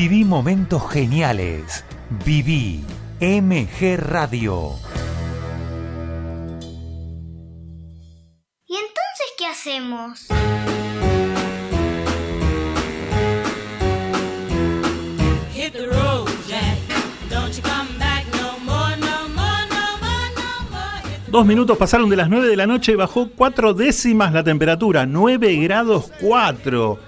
Viví momentos geniales. Viví MG Radio. ¿Y entonces qué hacemos? Dos minutos pasaron de las 9 de la noche, bajó cuatro décimas la temperatura, 9 grados 4.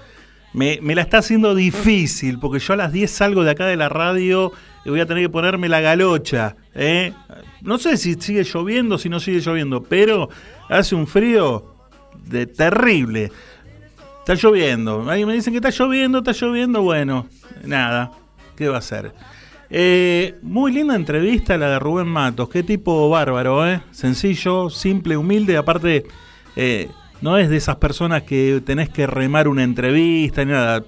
Me, me la está haciendo difícil, porque yo a las 10 salgo de acá de la radio y voy a tener que ponerme la galocha. ¿eh? No sé si sigue lloviendo, si no sigue lloviendo, pero hace un frío de terrible. Está lloviendo. Ahí me dicen que está lloviendo, está lloviendo. Bueno, nada. ¿Qué va a ser? Eh, muy linda entrevista la de Rubén Matos. Qué tipo bárbaro, ¿eh? Sencillo, simple, humilde. Aparte, eh, no es de esas personas que tenés que remar una entrevista ni nada.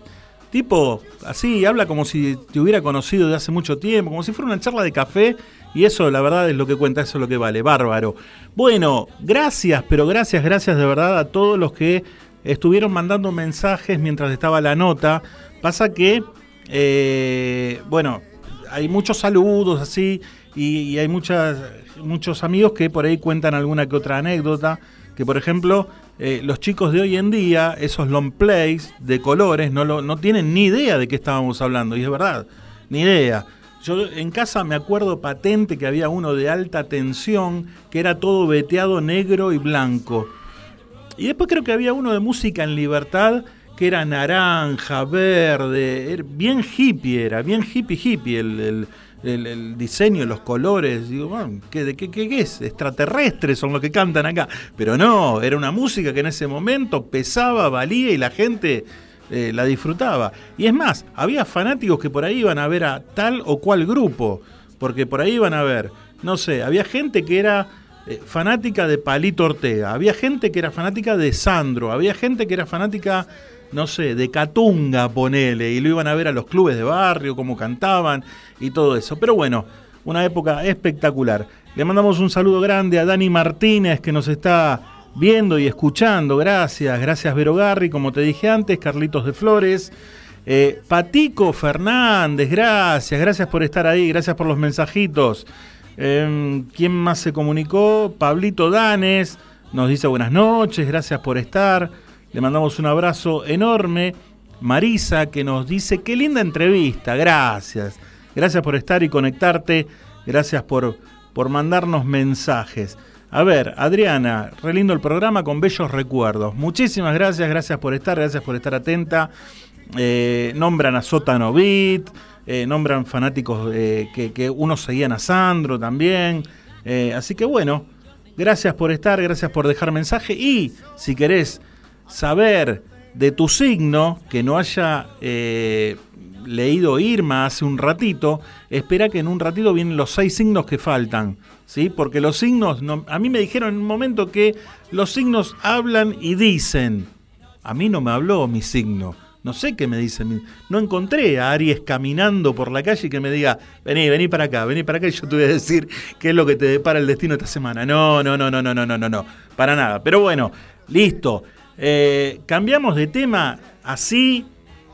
Tipo, así, habla como si te hubiera conocido de hace mucho tiempo, como si fuera una charla de café. Y eso, la verdad, es lo que cuenta, eso es lo que vale. Bárbaro. Bueno, gracias, pero gracias, gracias de verdad a todos los que estuvieron mandando mensajes mientras estaba la nota. Pasa que, eh, bueno, hay muchos saludos así y, hay muchos amigos que por ahí cuentan alguna que otra anécdota. Que por ejemplo, eh, los chicos de hoy en día, esos long plays de colores, no, lo, no tienen ni idea de qué estábamos hablando. Y es verdad, ni idea. Yo en casa me acuerdo patente que había uno de alta tensión que era todo veteado negro y blanco. Y después creo que había uno de música en libertad que era naranja, verde, era bien hippie era, bien hippie hippie el- el- diseño, los colores. Digo, bueno, ¿qué, de qué, qué- qué es? Extraterrestres son los que cantan acá. Pero no, era una música que en ese momento pesaba, valía y la gente eh, la disfrutaba. Y es más, había fanáticos que por ahí iban a ver a tal o cual grupo, porque por ahí iban a ver, no sé, había gente que era eh, fanática de Palito Ortega, había gente que era fanática de Sandro, había gente que era fanática, no sé, de Catunga, ponele, y lo iban a ver a los clubes de barrio, cómo cantaban y todo eso. Pero bueno, una época espectacular. Le mandamos un saludo grande a Dani Martínez que nos está viendo y escuchando. Gracias, gracias Vero Garri, como te dije antes, Carlitos de Flores. Eh, Patico Fernández, gracias, gracias por estar ahí, gracias por los mensajitos. Eh, ¿Quién más se comunicó? Pablito Danes nos dice buenas noches, gracias por estar. Le mandamos un abrazo enorme. Marisa que nos dice qué linda entrevista, gracias. Gracias por estar y conectarte, gracias por, por mandarnos mensajes. A ver, Adriana, re lindo el programa con bellos recuerdos. Muchísimas gracias, gracias por estar, gracias por estar atenta. Eh, nombran a Sótano Beat, eh, nombran fanáticos eh, que, que unos seguían a Sandro también. Así que bueno, gracias por estar, gracias por dejar mensaje y si querés saber de tu signo que no haya eh, leído Irma hace un ratito, espera que en un ratito vienen los seis signos que faltan, ¿sí? Porque los signos, no- a mí me dijeron en un momento que los signos hablan y dicen. A mí no me habló mi signo. No sé qué me dice. mi- No encontré a Aries caminando por la calle y que me diga, vení, vení para acá, vení para acá y yo te voy a decir qué es lo que te depara el destino esta semana. No, no, no, no, no, no, no, no, no. Para nada. Pero bueno, listo. Eh, cambiamos de tema así,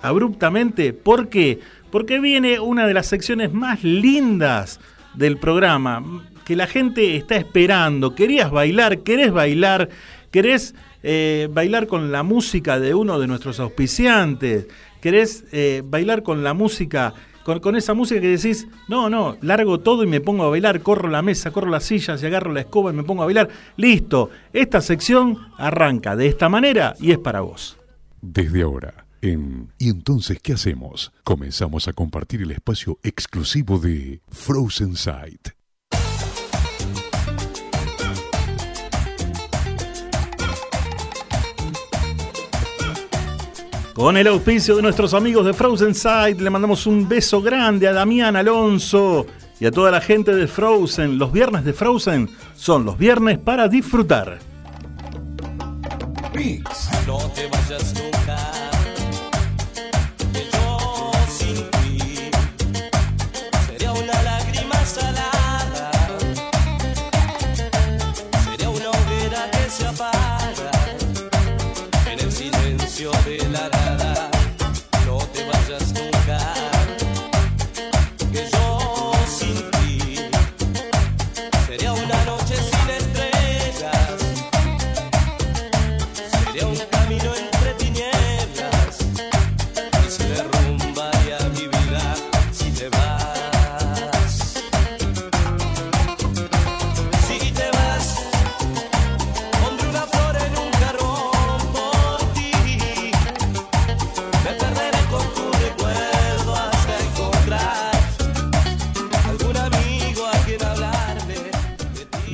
abruptamente. ¿Por qué? Porque viene una de las secciones más lindas del programa, que la gente está esperando. Querías bailar, querés bailar, querés eh, bailar con la música de uno de nuestros auspiciantes, querés eh, bailar con la música, con, esa música que decís, no, no, largo todo y me pongo a bailar, corro la mesa, corro las sillas y agarro la escoba y me pongo a bailar. Listo, esta sección arranca de esta manera y es para vos. Desde ahora, en ¿Y entonces qué hacemos? Comenzamos a compartir el espacio exclusivo de Frozen Sight. Con el auspicio de nuestros amigos de Frozen Sight, le mandamos un beso grande a Damián Alonso y a toda la gente de Frozen. Los viernes de Frozen son los viernes para disfrutar. No te vayas nunca.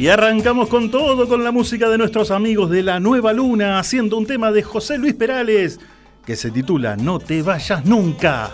Y arrancamos con todo, con la música de nuestros amigos de La Nueva Luna, haciendo un tema de José Luis Perales que se titula No te vayas nunca.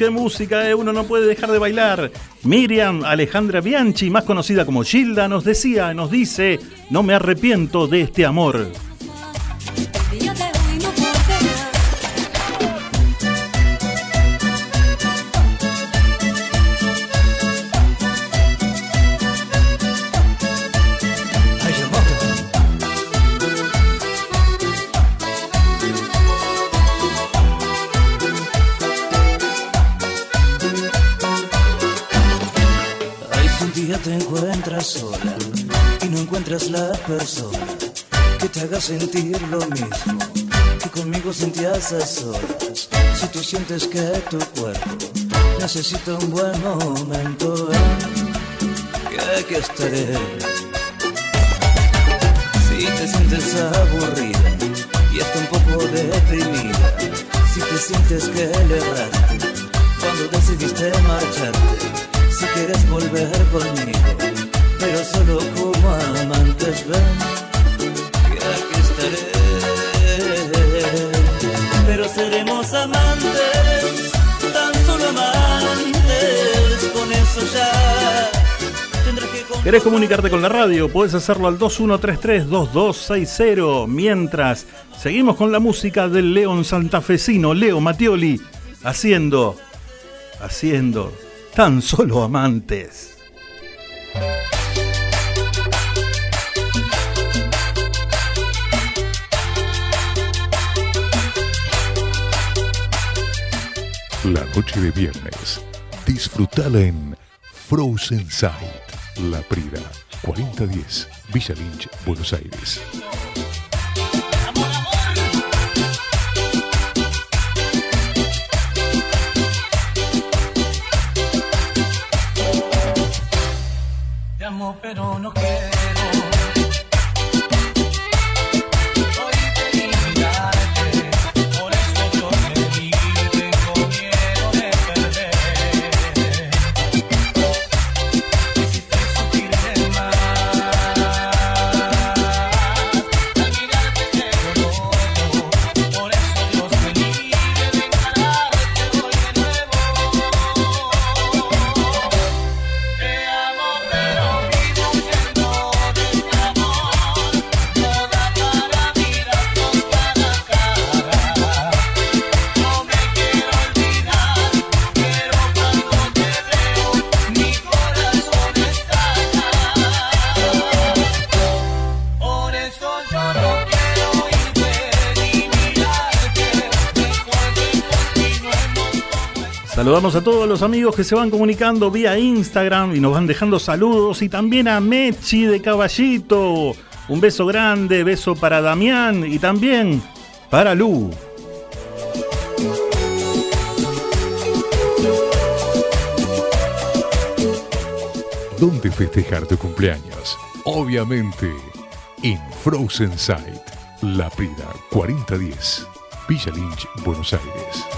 Qué música, eh, uno no puede dejar de bailar. Miriam Alejandra Bianchi, más conocida como Gilda, nos decía, nos dice, no me arrepiento de este amor. Sentir lo mismo que conmigo sentías a solas. Si tú sientes que tu cuerpo necesita un buen momento, ven, que aquí estaré. Si te sientes aburrida y hasta un poco deprimida, si te sientes que elevaste cuando decidiste marcharte, si quieres volver conmigo, pero solo como amantes, ven, amantes, tan solo amantes, con eso ya. ¿Querés comunicarte con la radio? Puedes hacerlo al 2133-2260. Mientras, seguimos con la música del León santafesino, Leo Mattioli, haciendo, haciendo, tan solo amantes. La noche de viernes. Disfrutala en Frozen Sight. La Prida. 4010. Villa Lynch, Buenos Aires. Pero no quiero. Saludamos a todos los amigos que se van comunicando vía Instagram y nos van dejando saludos y también a Mechi de Caballito. Un beso grande, beso para Damián y también para Lu. ¿Dónde festejar tu cumpleaños? Obviamente, en Frozen Sight, La Prida 4010, Villa Lynch, Buenos Aires.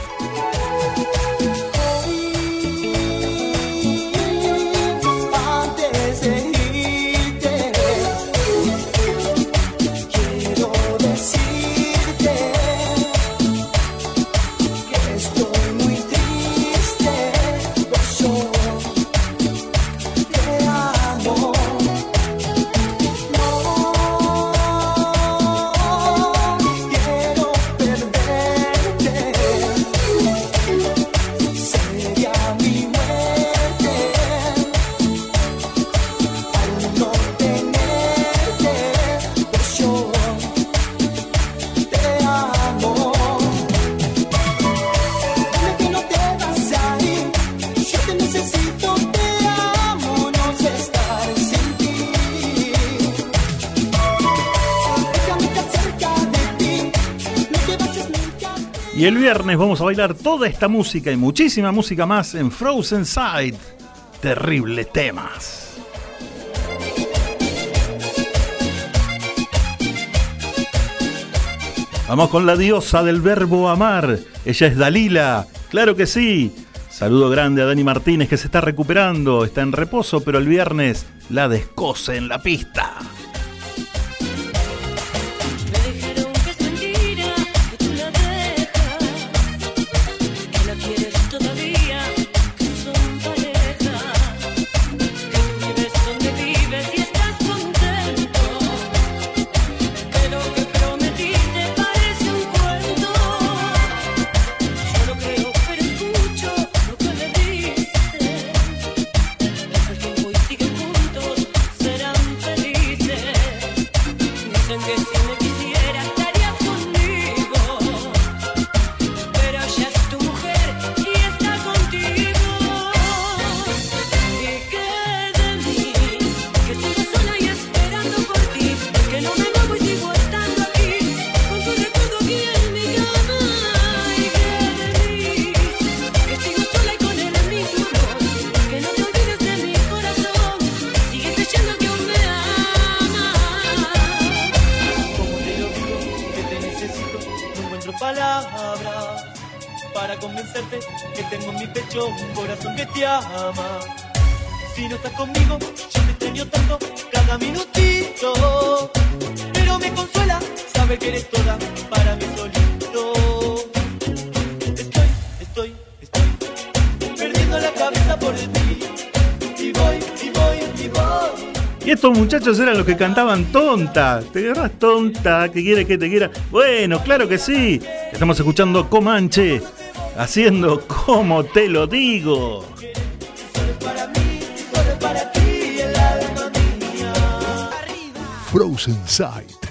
Y el viernes vamos a bailar toda esta música y muchísima música más en Frozen Side. Terribles temas. Vamos con la diosa del verbo amar. Ella es Dalila. Claro que sí. Saludo grande a Dani Martínez que se está recuperando, está en reposo, pero el viernes la descose en la pista. Un corazón que te ama. Si no estás conmigo, yo te extraño tanto cada minutito. Pero me consuela saber que eres toda para mí solito. Estoy, estoy, estoy perdiendo la cabeza por ti. Y voy, y voy, y voy. Y estos muchachos eran los que cantaban tonta. ¿Te agarras tonta? ¿Qué quieres que te quiera? Bueno, claro que sí. Estamos escuchando Comanche haciendo como te lo digo. Frozen Sight.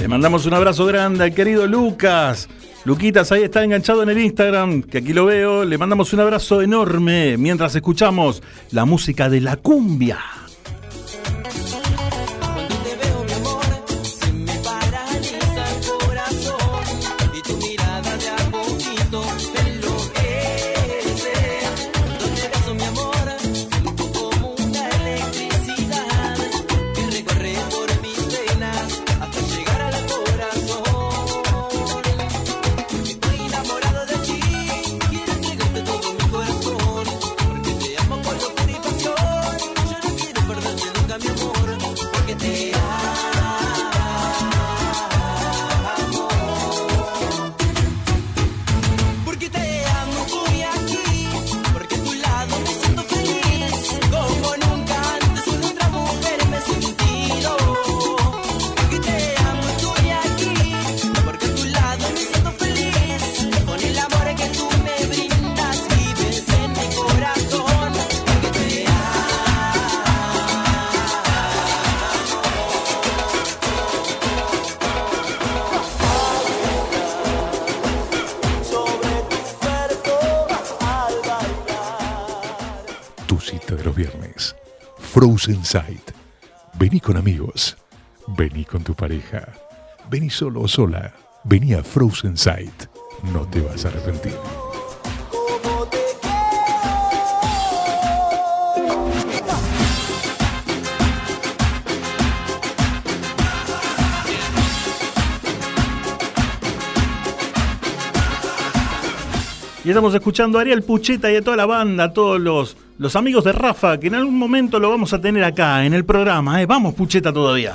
Le mandamos un abrazo grande al querido Lucas. Luquitas ahí está enganchado en el Instagram, que aquí lo veo. Le mandamos un abrazo enorme mientras escuchamos la música de la cumbia. Frozen Sight. Vení con amigos. Vení con tu pareja. Vení solo o sola. Vení a Frozen Sight. No te vas a arrepentir. Y estamos escuchando a Ariel Pucheta y a toda la banda, a todos los, los amigos de Rafa, que en algún momento lo vamos a tener acá en el programa. ¿eh? Vamos, Pucheta, todavía.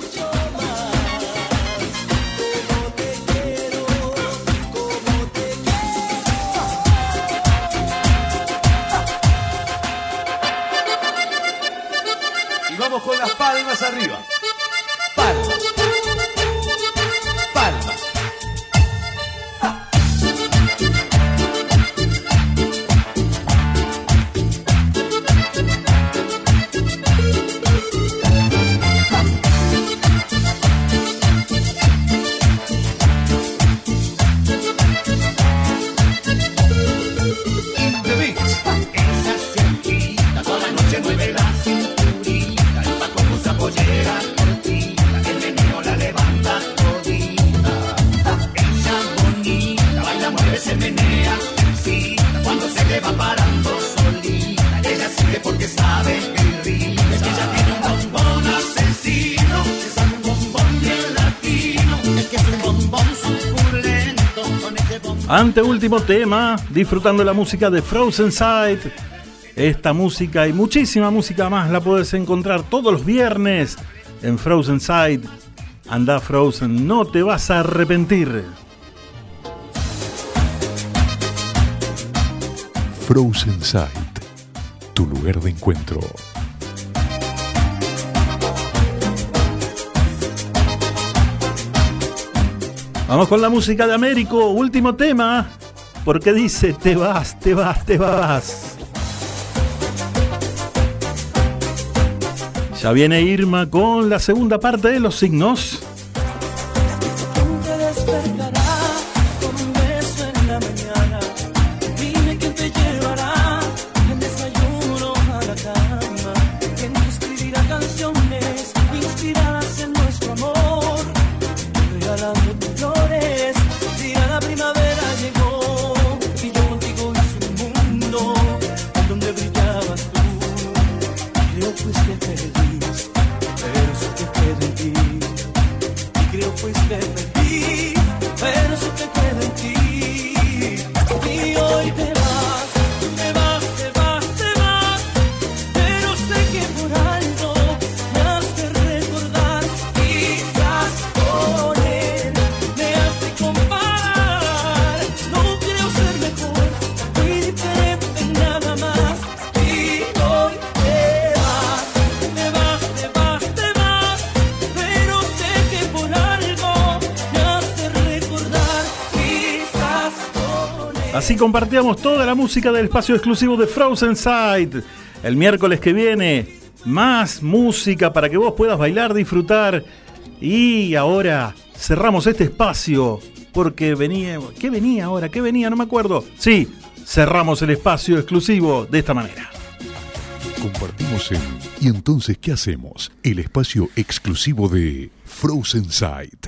Último tema, disfrutando la música de Frozen Sight. Esta música y muchísima música más la puedes encontrar todos los viernes en Frozen Sight. Anda Frozen, no te vas a arrepentir. Frozen Sight. Tu lugar de encuentro. Vamos con la música de Américo, último tema, porque dice, te vas, te vas, te vas. Ya viene Irma con la segunda parte de los signos. Así compartíamos toda la música del espacio exclusivo de Frozen Sight. El miércoles que viene, más música para que vos puedas bailar, disfrutar. Y ahora cerramos este espacio porque venía. ¿Qué venía ahora? ¿Qué venía? No me acuerdo. Sí, cerramos el espacio exclusivo de esta manera. Compartimos en ¿Y entonces qué hacemos? El espacio exclusivo de Frozen Sight.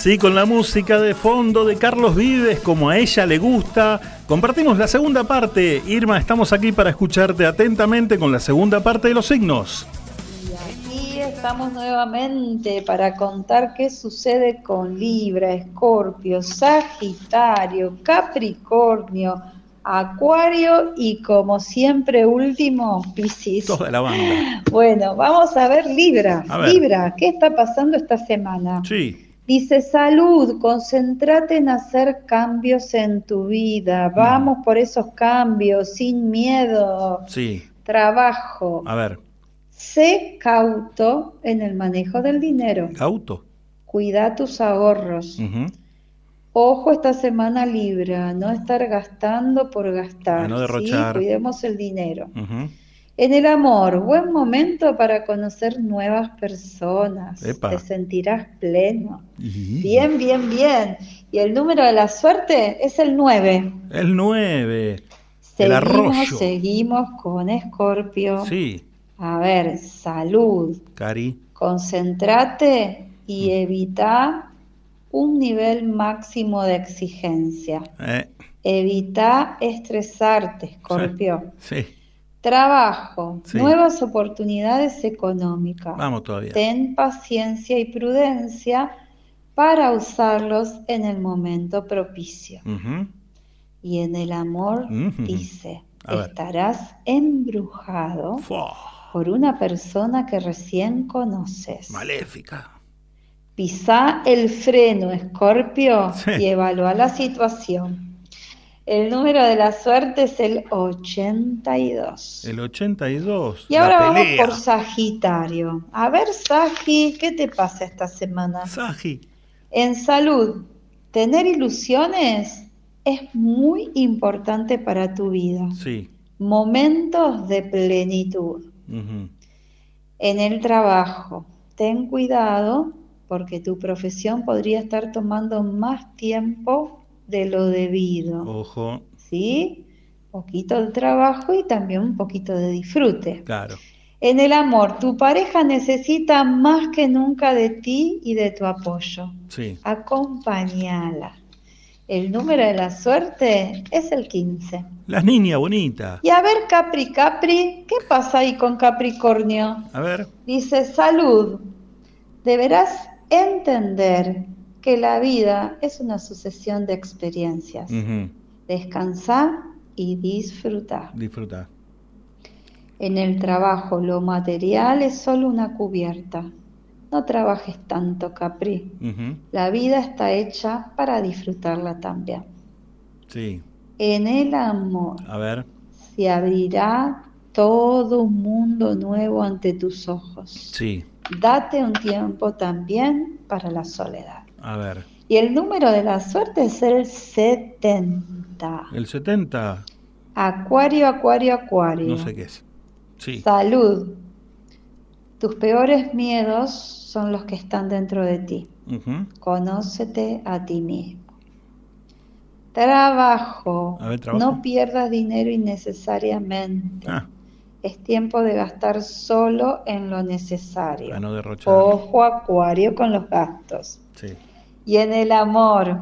Así con la música de fondo de Carlos Vives, como a ella le gusta, compartimos la segunda parte. Irma, estamos aquí para escucharte atentamente con la segunda parte de los signos. Y aquí estamos nuevamente para contar qué sucede con Libra, Escorpio, Sagitario, Capricornio, Acuario y como siempre último, Piscis. Toda la banda. Bueno, vamos a ver Libra. A ver. Libra, ¿qué está pasando esta semana? Sí. Dice salud, concéntrate en hacer cambios en tu vida. Vamos por esos cambios, sin miedo. Sí. Trabajo. A ver, Sé cauto en el manejo del dinero. auto. Cuida tus ahorros. Ojo esta semana Libra, no estar gastando por gastar. A no ¿sí? derrochar. Cuidemos el dinero. En el amor, buen momento para conocer nuevas personas. Epa. Te sentirás pleno. Y- Bien, bien, bien. Y el número de la suerte es el 9. El 9. El Seguimos, arroyo. seguimos con Escorpio. Sí, A ver, salud. Cari. Concentrate Mm. y evita un nivel máximo de exigencia. Eh, Evita estresarte, Escorpio. sí, Trabajo, Sí. nuevas oportunidades económicas. vamos todavía. Ten paciencia y prudencia para usarlos en el momento propicio. Y en el amor dice, A ver. estarás embrujado por una persona que recién conoces. Maléfica. Pisá el freno, Escorpio, Sí. y evalúa la situación. El número de la suerte es el 82. El 82. Y ahora vamos pelea. por Sagitario. A ver, Sagi, ¿qué te pasa esta semana? Sagi. En salud, tener ilusiones es muy importante para tu vida. Sí. Momentos de plenitud. En el trabajo, ten cuidado porque tu profesión podría estar tomando más tiempo de lo debido. Ojo. ¿Sí? Poquito de trabajo y también un poquito de disfrute. Claro. En el amor, tu pareja necesita más que nunca de ti y de tu apoyo. Sí. Acompáñala. El número de la suerte es el 15. Las niñas bonitas. Y a ver, Capri, Capri, ¿qué pasa ahí con Capricornio? A ver. Dice, salud. Deberás entender que la vida es una sucesión de experiencias. Descansar y disfrutar. Disfruta. En el trabajo lo material es solo una cubierta. No trabajes tanto, Capri. La vida está hecha para disfrutarla también. Sí. En el amor A ver. se abrirá todo un mundo nuevo ante tus ojos. Sí. Date un tiempo también para la soledad. A ver. Y el número de la suerte es el 70. El 70. Acuario, acuario, acuario. No sé qué es. Sí. Salud. Tus peores miedos son los que están dentro de ti. Conócete a ti mismo. Trabajo. A ver, trabajo. No pierdas dinero innecesariamente. Ah, Es tiempo de gastar solo en lo necesario. a no derrochar. Ojo, Acuario, con los gastos. Sí. Y en el amor,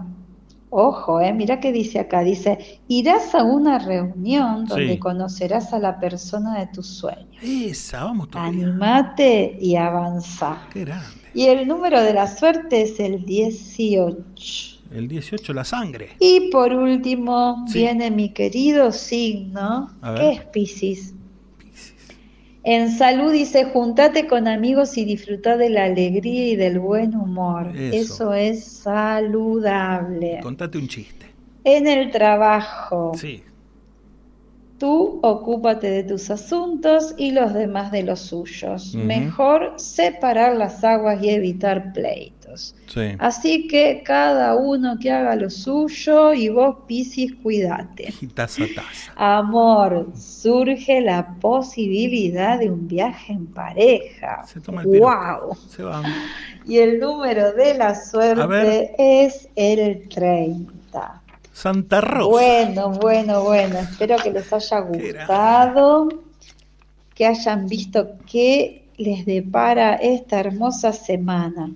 ojo, eh, mira qué dice acá, dice, irás a una reunión donde Sí. conocerás a la persona de tus sueños. Esa, vamos todavía. Animate y avanza. Qué grande. Y el número de la suerte es el 18. El 18, la sangre. Y por último Sí. viene mi querido signo, que es Piscis. En salud dice, juntate con amigos y disfruta de la alegría y del buen humor. Eso. Eso es saludable. Contate un chiste. En el trabajo, Sí. tú ocúpate de tus asuntos y los demás de los suyos. Mejor separar las aguas y evitar pleitos. Sí. Así que cada uno que haga lo suyo y vos, Piscis, cuídate. Taza taza. Amor, surge la posibilidad de un viaje en pareja. Se toma el. ¡Wow! Se. Y el número de la suerte es el 30. Santa Rosa. Bueno, bueno, bueno. Espero que les haya gustado. que hayan visto qué les depara esta hermosa semana.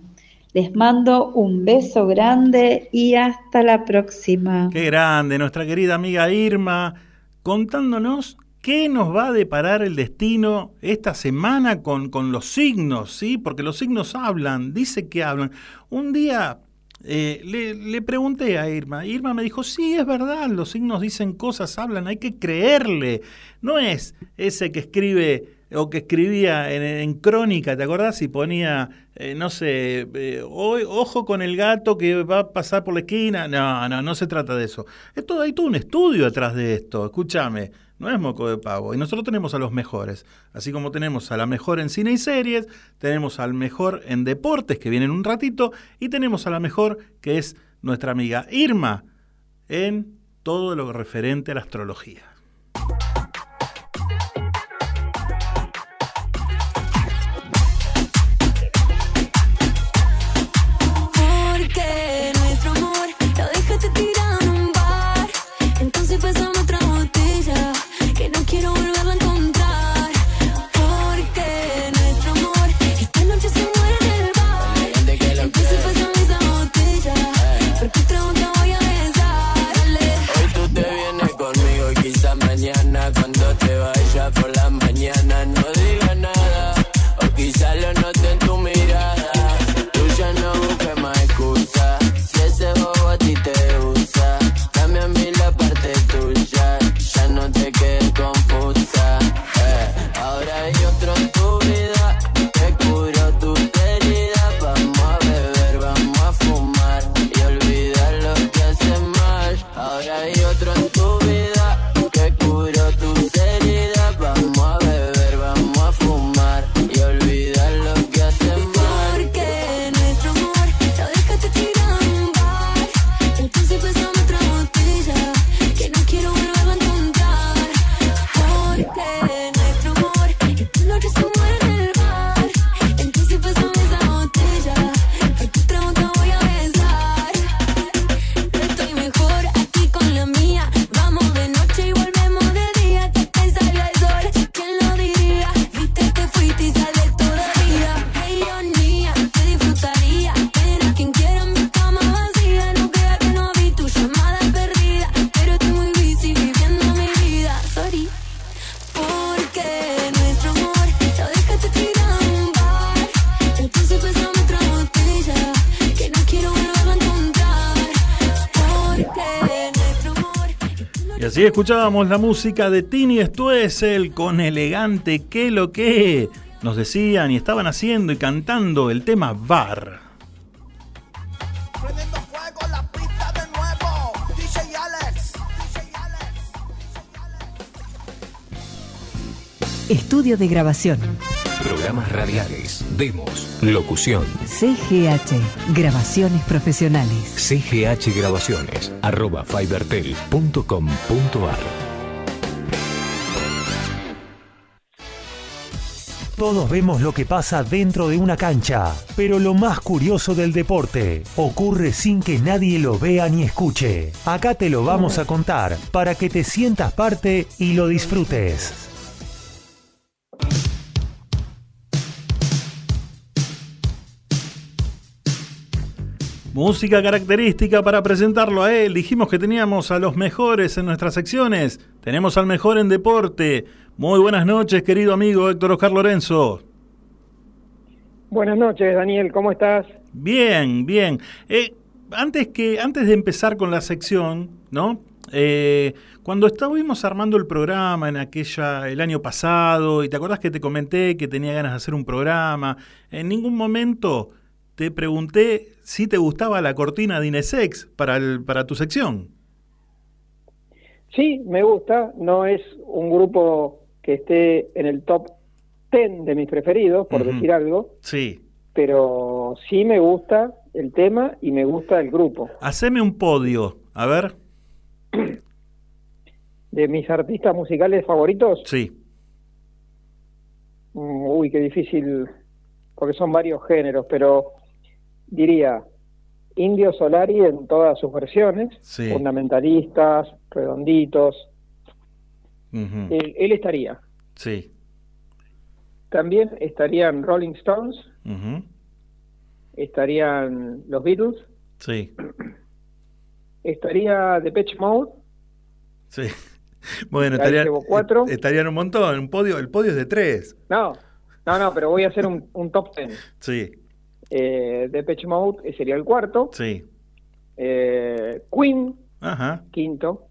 Les mando un beso grande y hasta la próxima. Qué grande, nuestra querida amiga Irma, contándonos qué nos va a deparar el destino esta semana con, con los signos, ¿sí? Porque los signos hablan, dice que hablan. Un día eh, le, le pregunté a Irma, Irma me dijo, sí, es verdad, los signos dicen cosas, hablan, hay que creerle. No es ese que escribe o que escribía en, en crónica, ¿te acordás? Y ponía, eh, no sé, eh, "Hoy- ojo con el gato que va a pasar por la esquina. No, no, no se trata de eso. Es todo, hay todo un estudio detrás de esto, escúchame, no es moco de pavo. Y nosotros tenemos a los mejores, así como tenemos a la mejor en cine y series, tenemos al mejor en deportes, que viene en un ratito, y tenemos a la mejor, que es nuestra amiga Irma, en todo lo referente a la astrología. Mañana no así escuchábamos la música de Tini Stuessel con elegante que lo que nos decían y estaban haciendo y cantando el tema Bar. DJ Alex. Estudio de grabación. Programas radiales, demos, locución. CGH, grabaciones profesionales. CGH Grabaciones, arroba fibertel.com.ar. Todos vemos lo que pasa dentro de una cancha, pero lo más curioso del deporte ocurre sin que nadie lo vea ni escuche. Acá te lo vamos a contar para que te sientas parte y lo disfrutes. Música característica para presentarlo a él. Dijimos que teníamos a los mejores en nuestras secciones. Tenemos al mejor en deporte. Muy buenas noches, querido amigo Héctor Oscar Lorenzo. Buenas noches, Daniel, ¿cómo estás? Bien, bien. Eh, antes, que, antes de empezar con la sección, ¿no? Eh, cuando estuvimos armando el programa en aquella, el año pasado, y te acordás que te comenté que tenía ganas de hacer un programa, en ningún momento te pregunté si te gustaba la cortina de Inesex para, el- para tu sección. Sí, me gusta, no es un grupo que esté en el top 10 de mis preferidos, por decir algo, Sí. pero sí me gusta el tema y me gusta el grupo. Haceme un podio, a ver. De mis artistas musicales favoritos, Sí. mm, uy, qué difícil, porque son varios géneros, pero diría Indio Solari en todas sus versiones, Sí. fundamentalistas, redonditos, él, él estaría. Sí. También estarían Rolling Stones, estarían los Beatles, Sí, estaría Depeche Mode, sí. Bueno, estarían, cuatro. estarían un montón. Un podio, el podio es de tres. no, no, no, pero voy a hacer un, un top ten. Sí, Eh, Depeche Mode eh, sería el cuarto, sí. eh, Queen, Ajá. quinto.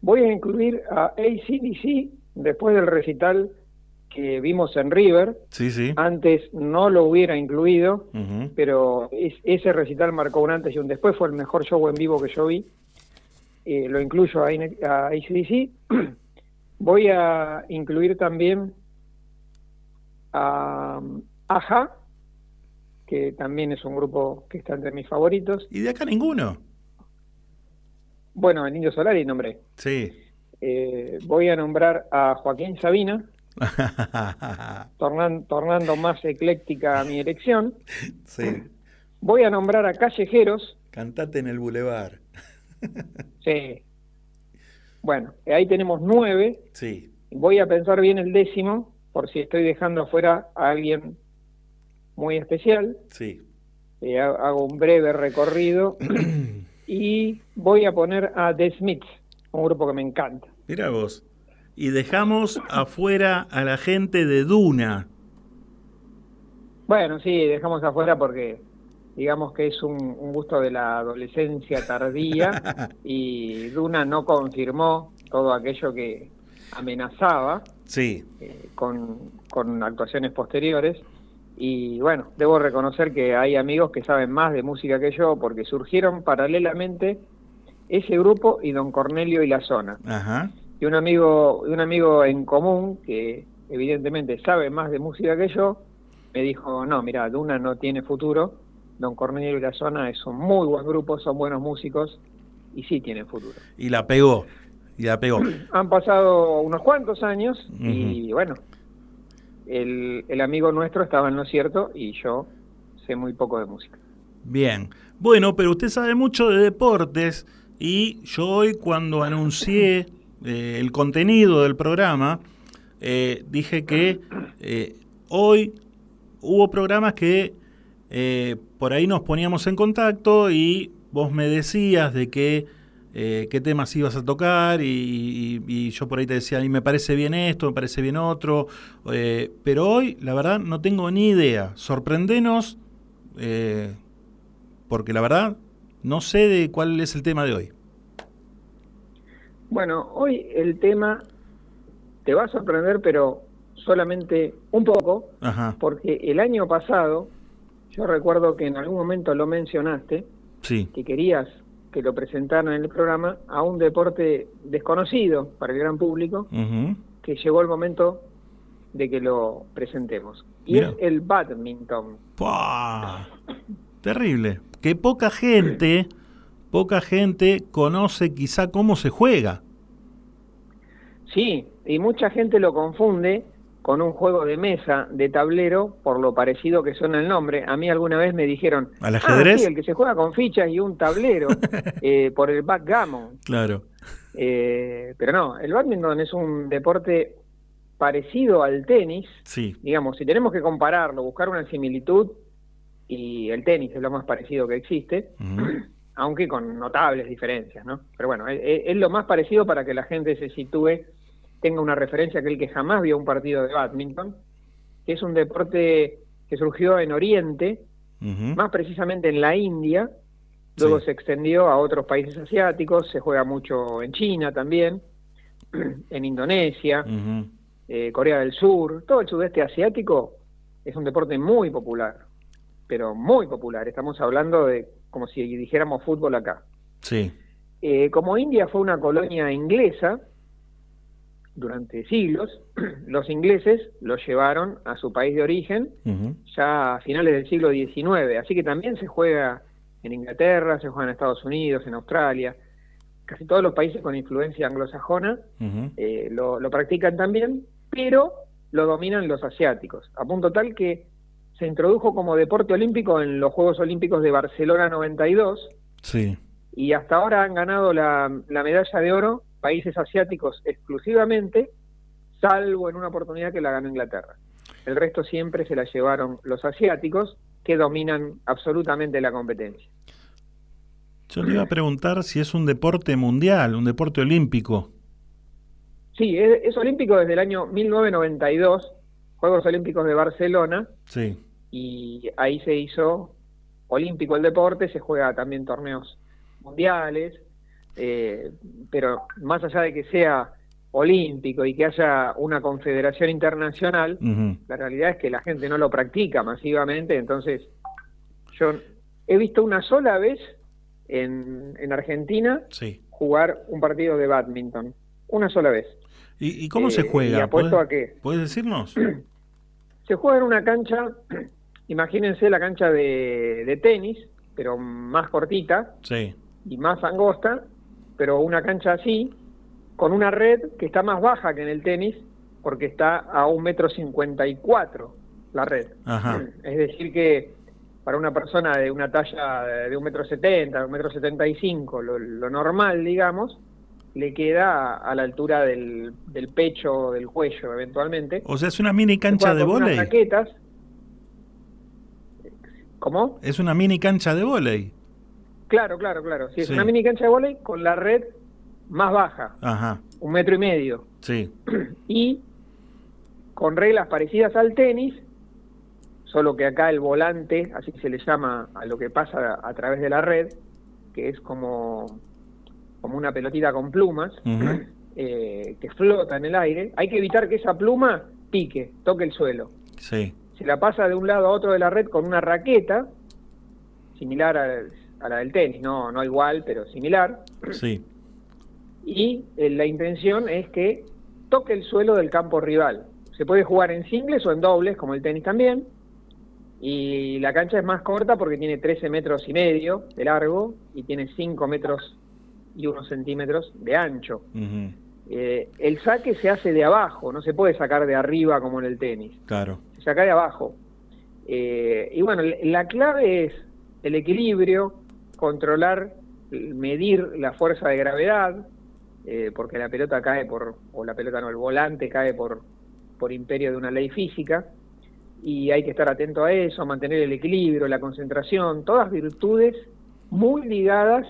Voy a incluir a ACDC después del recital que vimos en River. Sí, sí. Antes no lo hubiera incluido, pero es- ese recital marcó un antes y un después. Fue el mejor show en vivo que yo vi. Eh, lo incluyo a, a ACDC. Voy a incluir también a um, Aja, que también es un grupo que está entre mis favoritos. ¿Y de acá ninguno? Bueno, el Indio Solari nombré. Sí. Eh, voy a nombrar a Joaquín Sabina, tornan- tornando más ecléctica mi elección. sí. Voy a nombrar a Callejeros. Cantate en el bulevar. Sí. Bueno, ahí tenemos nueve. Sí. Voy a pensar bien el décimo, por si estoy dejando afuera a alguien muy especial. Sí. Eh, ha- hago un breve recorrido y voy a poner a The Smiths, un grupo que me encanta. Mira vos. Y dejamos afuera a la gente de Duna. Bueno, sí, dejamos afuera porque digamos que es un, un gusto de la adolescencia tardía y Duna no confirmó todo aquello que amenazaba Sí. eh, con, con actuaciones posteriores. Y bueno, debo reconocer que hay amigos que saben más de música que yo porque surgieron paralelamente ese grupo y Don Cornelio y la zona. Ajá. Y un amigo, un amigo en común que evidentemente sabe más de música que yo, me dijo, no, mira, Duna no tiene futuro, Don Cornelio y la zona es un muy buen grupo, son buenos músicos y sí tienen futuro. Y la pegó. Y la pegó. Han pasado unos cuantos años y bueno, el, el amigo nuestro estaba en lo cierto y yo sé muy poco de música. Bien. Bueno, pero usted sabe mucho de deportes y yo hoy cuando anuncié eh, el contenido del programa, eh, dije que eh, hoy hubo programas que por ahí nos poníamos en contacto y vos me decías de qué, eh, qué temas ibas a tocar y, y- y yo por ahí te decía, y me parece bien esto, me parece bien otro, eh, pero hoy la verdad no tengo ni idea. Sorprendenos, eh, porque la verdad no sé de cuál es el tema de hoy. Bueno, hoy el tema te va a sorprender, pero solamente un poco, Ajá, porque el año pasado, yo recuerdo que en algún momento lo mencionaste, sí. que querías que lo presentaran en el programa a un deporte desconocido para el gran público, que llegó el momento de que lo presentemos. Y Mira. es el badminton. ¡Pah! Terrible. Que poca gente, poca gente conoce quizá cómo se juega. Sí, y mucha gente lo confunde con un juego de mesa, de tablero, por lo parecido que suena el nombre. A mí alguna vez me dijeron, ¿Al "Ah, ajedrez?" sí, el que se juega con fichas y un tablero, eh, por el backgammon. Claro. Eh, pero no, el badminton es un deporte parecido al tenis. Sí. Digamos, si tenemos que compararlo, buscar una similitud, y el tenis es lo más parecido que existe, aunque con notables diferencias, ¿no? Pero bueno, es, es lo más parecido para que la gente se sitúe, tenga una referencia aquel que jamás vio un partido de badminton, que es un deporte que surgió en Oriente, más precisamente en la India, luego Sí. se extendió a otros países asiáticos, se juega mucho en China también, en Indonesia, eh, Corea del Sur, todo el sudeste asiático es un deporte muy popular, pero muy popular. Estamos hablando de como si dijéramos fútbol acá. Sí. Eh, como India fue una colonia inglesa durante siglos, los ingleses lo llevaron a su país de origen ya a finales del siglo XIX, así que también se juega en Inglaterra, se juega en Estados Unidos, en Australia, casi todos los países con influencia anglosajona eh, lo, lo practican también, pero lo dominan los asiáticos, a punto tal que se introdujo como deporte olímpico en los Juegos Olímpicos de Barcelona 92 Sí. y hasta ahora han ganado la, la medalla de oro países asiáticos exclusivamente, salvo en una oportunidad que la ganó Inglaterra. El resto siempre se la llevaron los asiáticos, que dominan absolutamente la competencia. Yo le iba a preguntar si es un deporte mundial, un deporte olímpico. Sí, es, es olímpico desde el año 1992, Juegos Olímpicos de Barcelona, Sí. y ahí se hizo olímpico el deporte, se juega también torneos mundiales, eh, pero más allá de que sea olímpico y que haya una confederación internacional, la realidad es que la gente no lo practica masivamente, entonces yo he visto una sola vez en, en Argentina Sí. jugar un partido de badminton, una sola vez. ¿Y, y cómo Eh, se juega? y apuesto ¿Puedes- a que ¿Puedes decirnos? se juega en una cancha, imagínense la cancha de, de tenis, pero más cortita Sí. y más angosta, pero una cancha así, con una red que está más baja que en el tenis, porque está a un metro cincuenta y cuatro la red. Ajá. Es decir que para una persona de una talla de un metro setenta, un metro setenta y cinco, lo, lo normal, digamos, le queda a, la altura del, del pecho o del cuello eventualmente. O sea, es una mini cancha de raquetas. ¿Cómo? Es una mini cancha de vóley. Claro, claro, claro. Sí, es Sí. una mini cancha de vóley con la red más baja, Ajá. un metro y medio. Sí. Y con reglas parecidas al tenis, solo que acá el volante, así se le llama a lo que pasa a través de la red, que es como, como una pelotita con plumas, eh, que flota en el aire. Hay que evitar que esa pluma pique, toque el suelo. Sí. se la pasa de un lado a otro de la red con una raqueta, similar a, a la del tenis, no, no igual, pero similar, Sí. y eh, la intención es que toque el suelo del campo rival. Se puede jugar en singles o en dobles, como el tenis también, y la cancha es más corta porque tiene 13 metros y medio de largo y tiene 5 metros y unos centímetros de ancho. Eh, el saque se hace de abajo, no se puede sacar de arriba como en el tenis Claro. se saca de abajo. Eh, y bueno, la clave es el equilibrio, controlar, l- medir la fuerza de gravedad, eh, porque la pelota cae por, o la pelota no, el volante cae por, por imperio de una ley física, y hay que estar atento a eso, mantener el equilibrio, la concentración, todas virtudes muy ligadas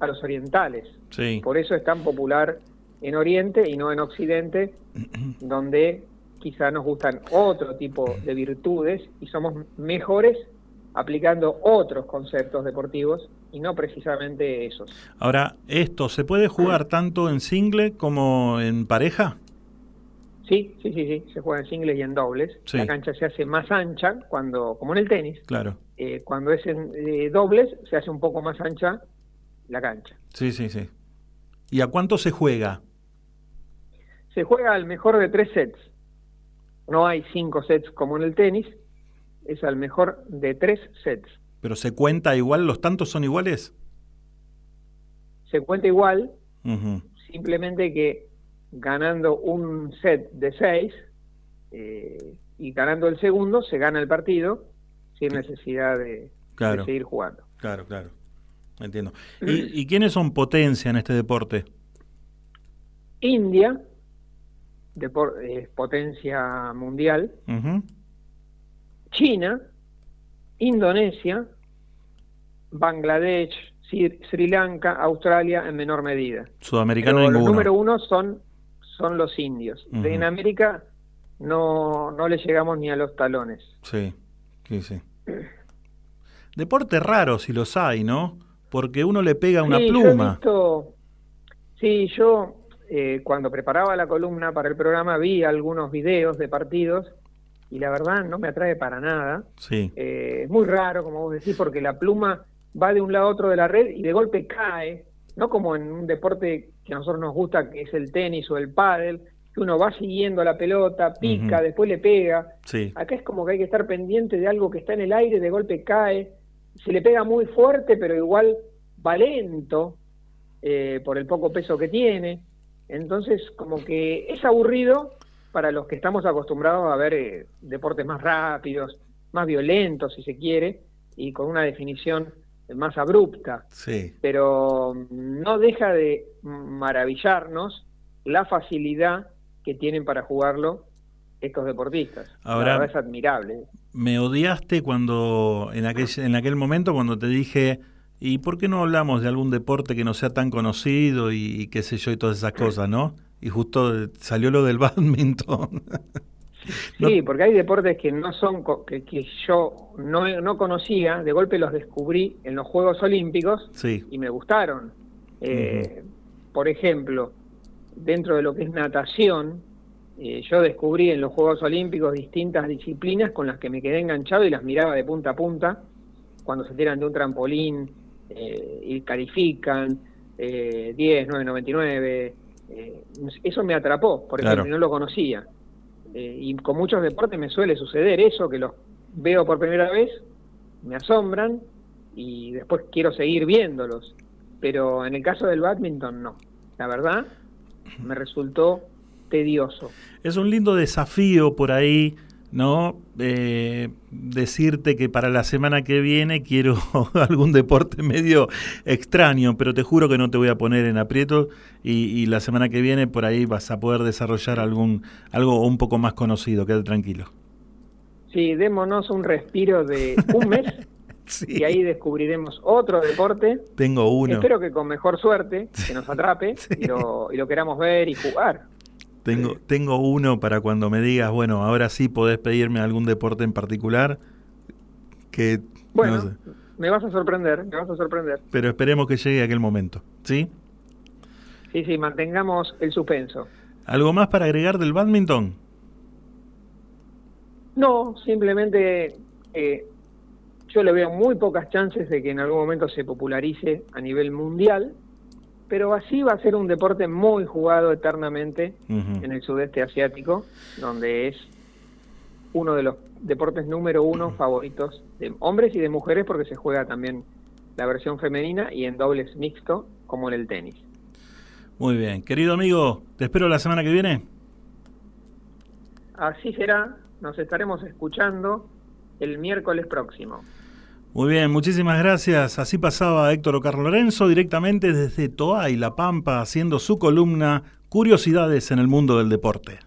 a los orientales. Sí. Por eso es tan popular en Oriente y no en Occidente, donde quizá nos gustan otro tipo de virtudes y somos mejores aplicando otros conceptos deportivos y no precisamente esos. Ahora, ¿esto se puede jugar tanto en single como en pareja? Sí, sí, sí, sí, se juega en singles y en dobles. Sí. La cancha se hace más ancha cuando, como en el tenis, Claro. eh, cuando es en eh, dobles se hace un poco más ancha la cancha. Sí, sí, sí. ¿Y a cuánto se juega? Se juega al mejor de tres sets. No hay cinco sets como en el tenis, es al mejor de tres sets. ¿Pero se cuenta igual? ¿Los tantos son iguales? Se cuenta igual, simplemente que ganando un set de seis eh, y ganando el segundo se gana el partido sin necesidad de, Claro. de seguir jugando. Claro, claro. Entiendo. ¿Y, y quiénes son potencia en este deporte? India, eh, potencia mundial. China, Indonesia, Bangladesh, Sri, Sri Lanka, Australia en menor medida. Sudamericano Pero los número uno son, son los indios. En América no, no le llegamos ni a los talones. Sí, sí, sí. Deporte raro si los hay, ¿no? Porque uno le pega una Sí, yo he pluma. visto- sí, yo eh, cuando preparaba la columna para el programa vi algunos videos de partidos y la verdad no me atrae para nada. Sí. Eh, es muy raro, como vos decís, porque la pluma va de un lado a otro de la red y de golpe cae, no como en un deporte que a nosotros nos gusta, que es el tenis o el pádel, que uno va siguiendo la pelota, pica, después le pega. Sí. Acá es como que hay que estar pendiente de algo que está en el aire, de golpe cae, se le pega muy fuerte, pero igual va lento eh, por el poco peso que tiene. Entonces, como que es aburrido para los que estamos acostumbrados a ver eh, deportes más rápidos, más violentos, si se quiere, y con una definición más abrupta. Sí. Pero mm, no deja de maravillarnos la facilidad que tienen para jugarlo estos deportistas. Ahora- la verdad es admirable. Me odiaste cuando, en aquel, en aquel momento, cuando te dije, ¿y por qué no hablamos de algún deporte que no sea tan conocido y, y qué sé yo y todas esas cosas, no? Y justo salió lo del badminton. Sí, porque hay deportes que no son que, que yo no, no conocía, de golpe los descubrí en los Juegos Olímpicos sí. y me gustaron. Eh, Por ejemplo, dentro de lo que es natación, eh, yo descubrí en los Juegos Olímpicos distintas disciplinas con las que me quedé enganchado y las miraba de punta a punta, cuando se tiran de un trampolín eh, y califican, eh, 10, 9, 99, eh, eso me atrapó, por Claro. ejemplo, y no lo conocía. Eh, y con muchos deportes me suele suceder eso, que los veo por primera vez, me asombran y después quiero seguir viéndolos. Pero en el caso del badminton no. La verdad, me resultó tedioso. Es un lindo desafío por ahí, ¿no? Eh, decirte que para la semana que viene quiero algún deporte medio extraño, pero te juro que no te voy a poner en aprieto y, y la semana que viene por ahí vas a poder desarrollar algún algo un poco más conocido, quédate tranquilo. Sí, démonos un respiro de un mes y ahí descubriremos otro deporte. Tengo uno. Espero que con mejor suerte, que nos atrape y, lo, y lo queramos ver y jugar. Tengo, tengo uno para cuando me digas, bueno, ahora sí podés pedirme algún deporte en particular, que Bueno, no sé, me vas a sorprender, me vas a sorprender. pero esperemos que llegue aquel momento, ¿sí? Sí, sí, mantengamos el suspenso. ¿Algo más para agregar del badminton? No, simplemente eh, yo le veo muy pocas chances de que en algún momento se popularice a nivel mundial, pero así va a ser un deporte muy jugado eternamente en el sudeste asiático, donde es uno de los deportes número uno favoritos de hombres y de mujeres porque se juega también la versión femenina y en dobles mixto como en el tenis. Muy bien. Querido amigo, te espero la semana que viene. Así será, nos estaremos escuchando el miércoles próximo. Muy bien, muchísimas gracias. Así pasaba Héctor Ocar Lorenzo directamente desde Toa y La Pampa haciendo su columna Curiosidades en el mundo del deporte.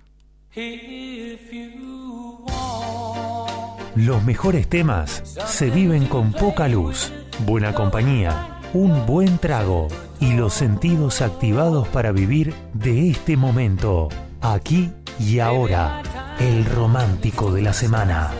Los mejores temas se viven con poca luz, buena compañía, un buen trago y los sentidos activados para vivir de este momento, aquí y ahora, el romántico de la semana.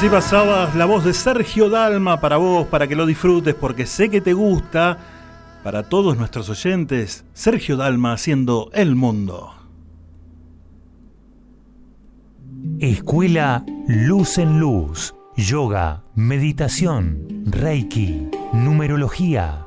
Así pasabas la voz de Sergio Dalma para vos, para que lo disfrutes, porque sé que te gusta. Para todos nuestros oyentes, Sergio Dalma haciendo El Mundo. Escuela Luz en Luz. Yoga, meditación, Reiki, numerología,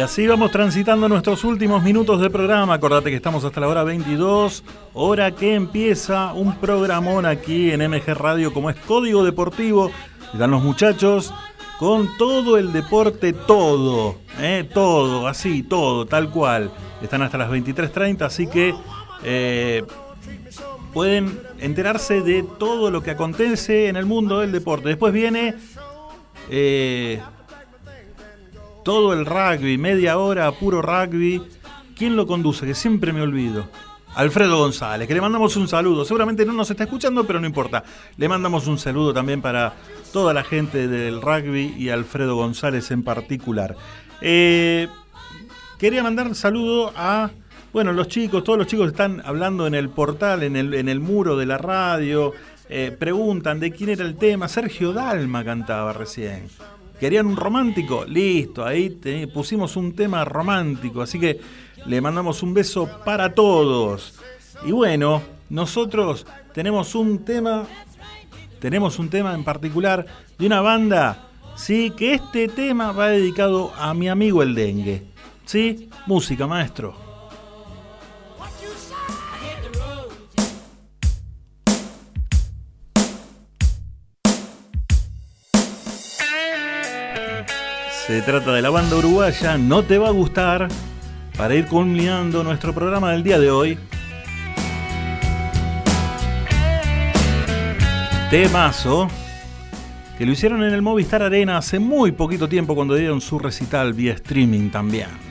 Y así vamos transitando nuestros últimos minutos de programa. Acordate que estamos hasta la hora 22, hora que empieza un programón aquí en MG Radio como es Código Deportivo. Están los muchachos con todo el deporte, todo, ¿eh? todo, así, todo, tal cual. Están hasta las 23.30, así que eh, pueden enterarse de todo lo que acontece en el mundo del deporte. Después viene eh, todo el rugby, media hora, puro rugby. ¿Quién lo conduce? Que siempre me olvido. Alfredo González, que le mandamos un saludo. Seguramente no nos está escuchando, pero no importa. Le mandamos un saludo también para toda la gente del rugby y Alfredo González en particular. Eh, quería mandar un saludo a, bueno, los chicos, todos los chicos están hablando en el portal, en el, en el muro de la radio. eh, preguntan de quién era el tema. Sergio Dalma cantaba recién. ¿Querían un romántico? Listo, ahí pusimos un tema romántico. Así que le mandamos un beso para todos. Y bueno, nosotros tenemos un tema, tenemos un tema en particular de una banda, ¿sí? Que este tema va dedicado a mi amigo el dengue. ¿Sí? Música, maestro. Se trata de la banda uruguaya No Te Va a Gustar para ir culminando nuestro programa del día de hoy. Temazo que lo hicieron en el Movistar Arena hace muy poquito tiempo cuando dieron su recital vía streaming también.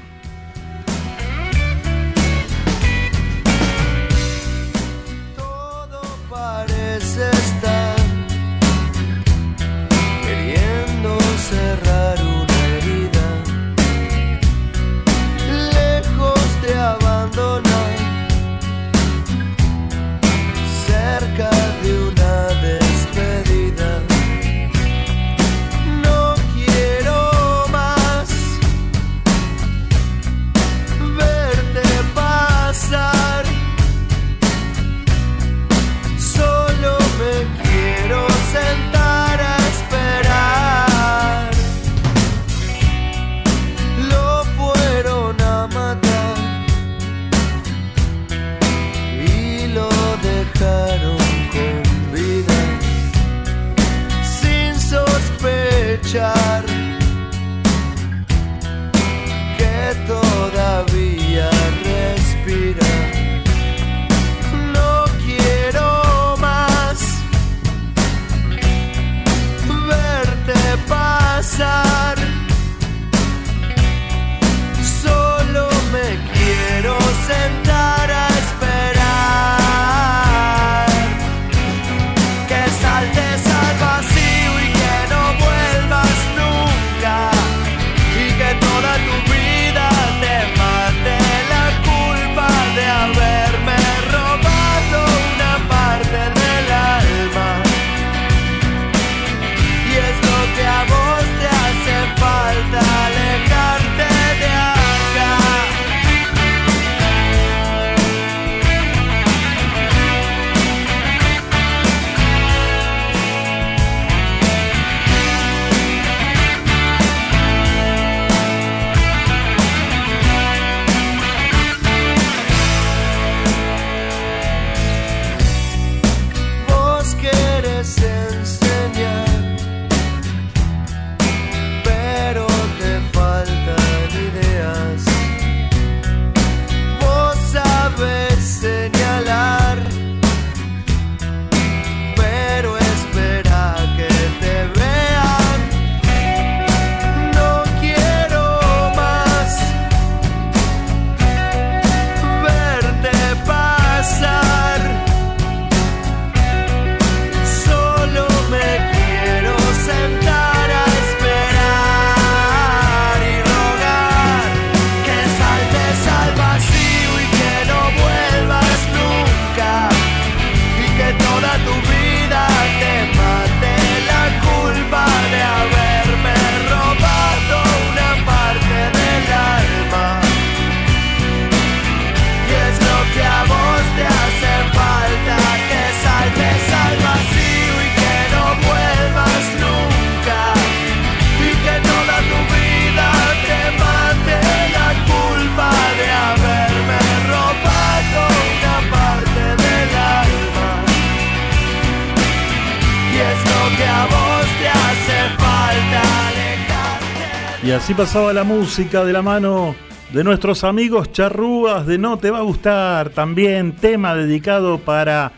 Pasaba la música de la mano de nuestros amigos charrúas de No Te Va a Gustar. También tema dedicado para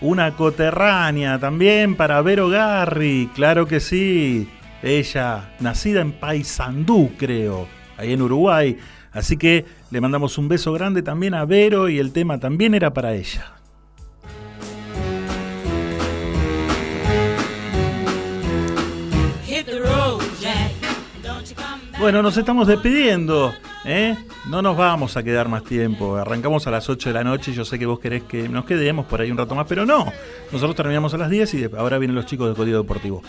una coterránea. También para Vero Garri. Claro que sí. Ella, nacida en Paysandú, creo, ahí en Uruguay. Así que le mandamos un beso grande también a Vero y el tema también era para ella. Bueno, nos estamos despidiendo. ¿eh? No nos vamos a quedar más tiempo. Arrancamos a las 8 de la noche. Yo sé que vos querés que nos quedemos por ahí un rato más, pero no. Nosotros terminamos a las 10 y de- ahora vienen los chicos del Código Deportivo.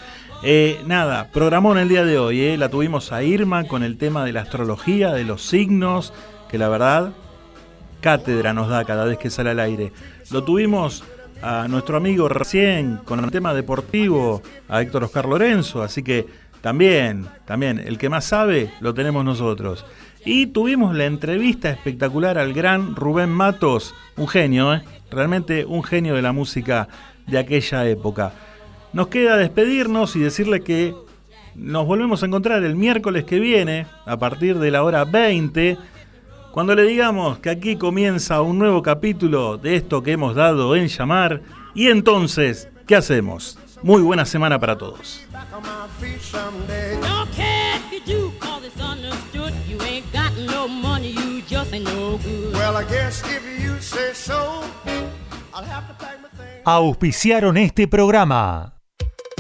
Eh, nada, programó en el día de hoy. ¿eh? La tuvimos a Irma con el tema de la astrología, de los signos, que la verdad, cátedra nos da cada vez que sale al aire. Lo tuvimos a nuestro amigo recién con el tema deportivo, a Héctor Oscar Lorenzo, así que también, también, el que más sabe lo tenemos nosotros. Y tuvimos la entrevista espectacular al gran Rubén Matos, un genio, ¿eh? realmente un genio de la música de aquella época. Nos queda despedirnos y decirle que nos volvemos a encontrar el miércoles que viene, a partir de la hora 20, cuando le digamos que aquí comienza un nuevo capítulo de esto que hemos dado en llamar, y entonces, ¿qué hacemos? Muy buena semana para todos. Don't care if you do, cause it's understood. You ain't got no money, you just ain't no good. Well, I guess if you say so, I'll have to pack my things. Auspiciaron este programa.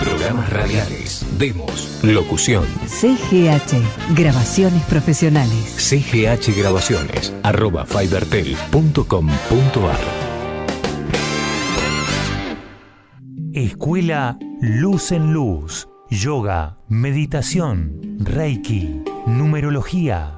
Programas radiales, demos, locución. CGH. Grabaciones profesionales. CGH Grabaciones, arroba fibertel.com.ar. Escuela Luz en Luz. Yoga, meditación, Reiki, numerología,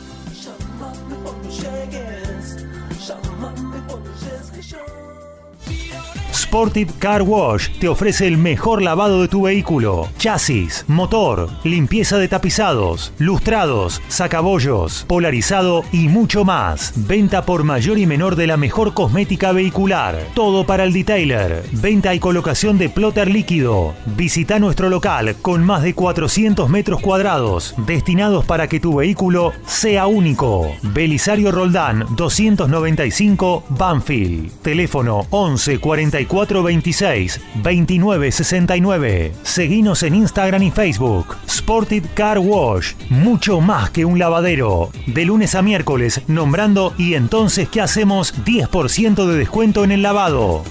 Sportive Car Wash te ofrece el mejor lavado de tu vehículo. Chasis, motor, limpieza de tapizados, lustrados, sacabollos, polarizado y mucho más. Venta por mayor y menor de la mejor cosmética vehicular. Todo para el detailer. Venta y colocación de plotter líquido. Visita nuestro local con más de 400 metros cuadrados destinados para que tu vehículo sea único. Belisario Roldán 295 Banfield. Teléfono 11 44 26 29 69. Seguinos en Instagram y Facebook. Sportive Car Wash. Mucho más que un lavadero. De lunes a miércoles nombrando y entonces ¿qué hacemos? 10% de descuento en el lavado.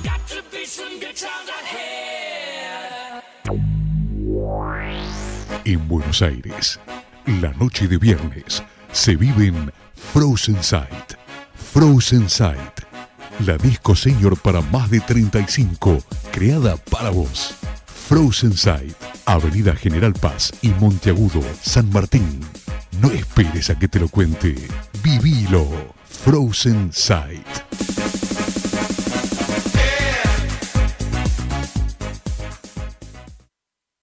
En Buenos Aires, la noche de viernes se vive en Frozen Sight. Frozen Sight, la disco senior para más de 35, creada para vos. Frozen Sight, Avenida General Paz y Monteagudo, San Martín. No esperes a que te lo cuente. Vivilo. Frozen Sight.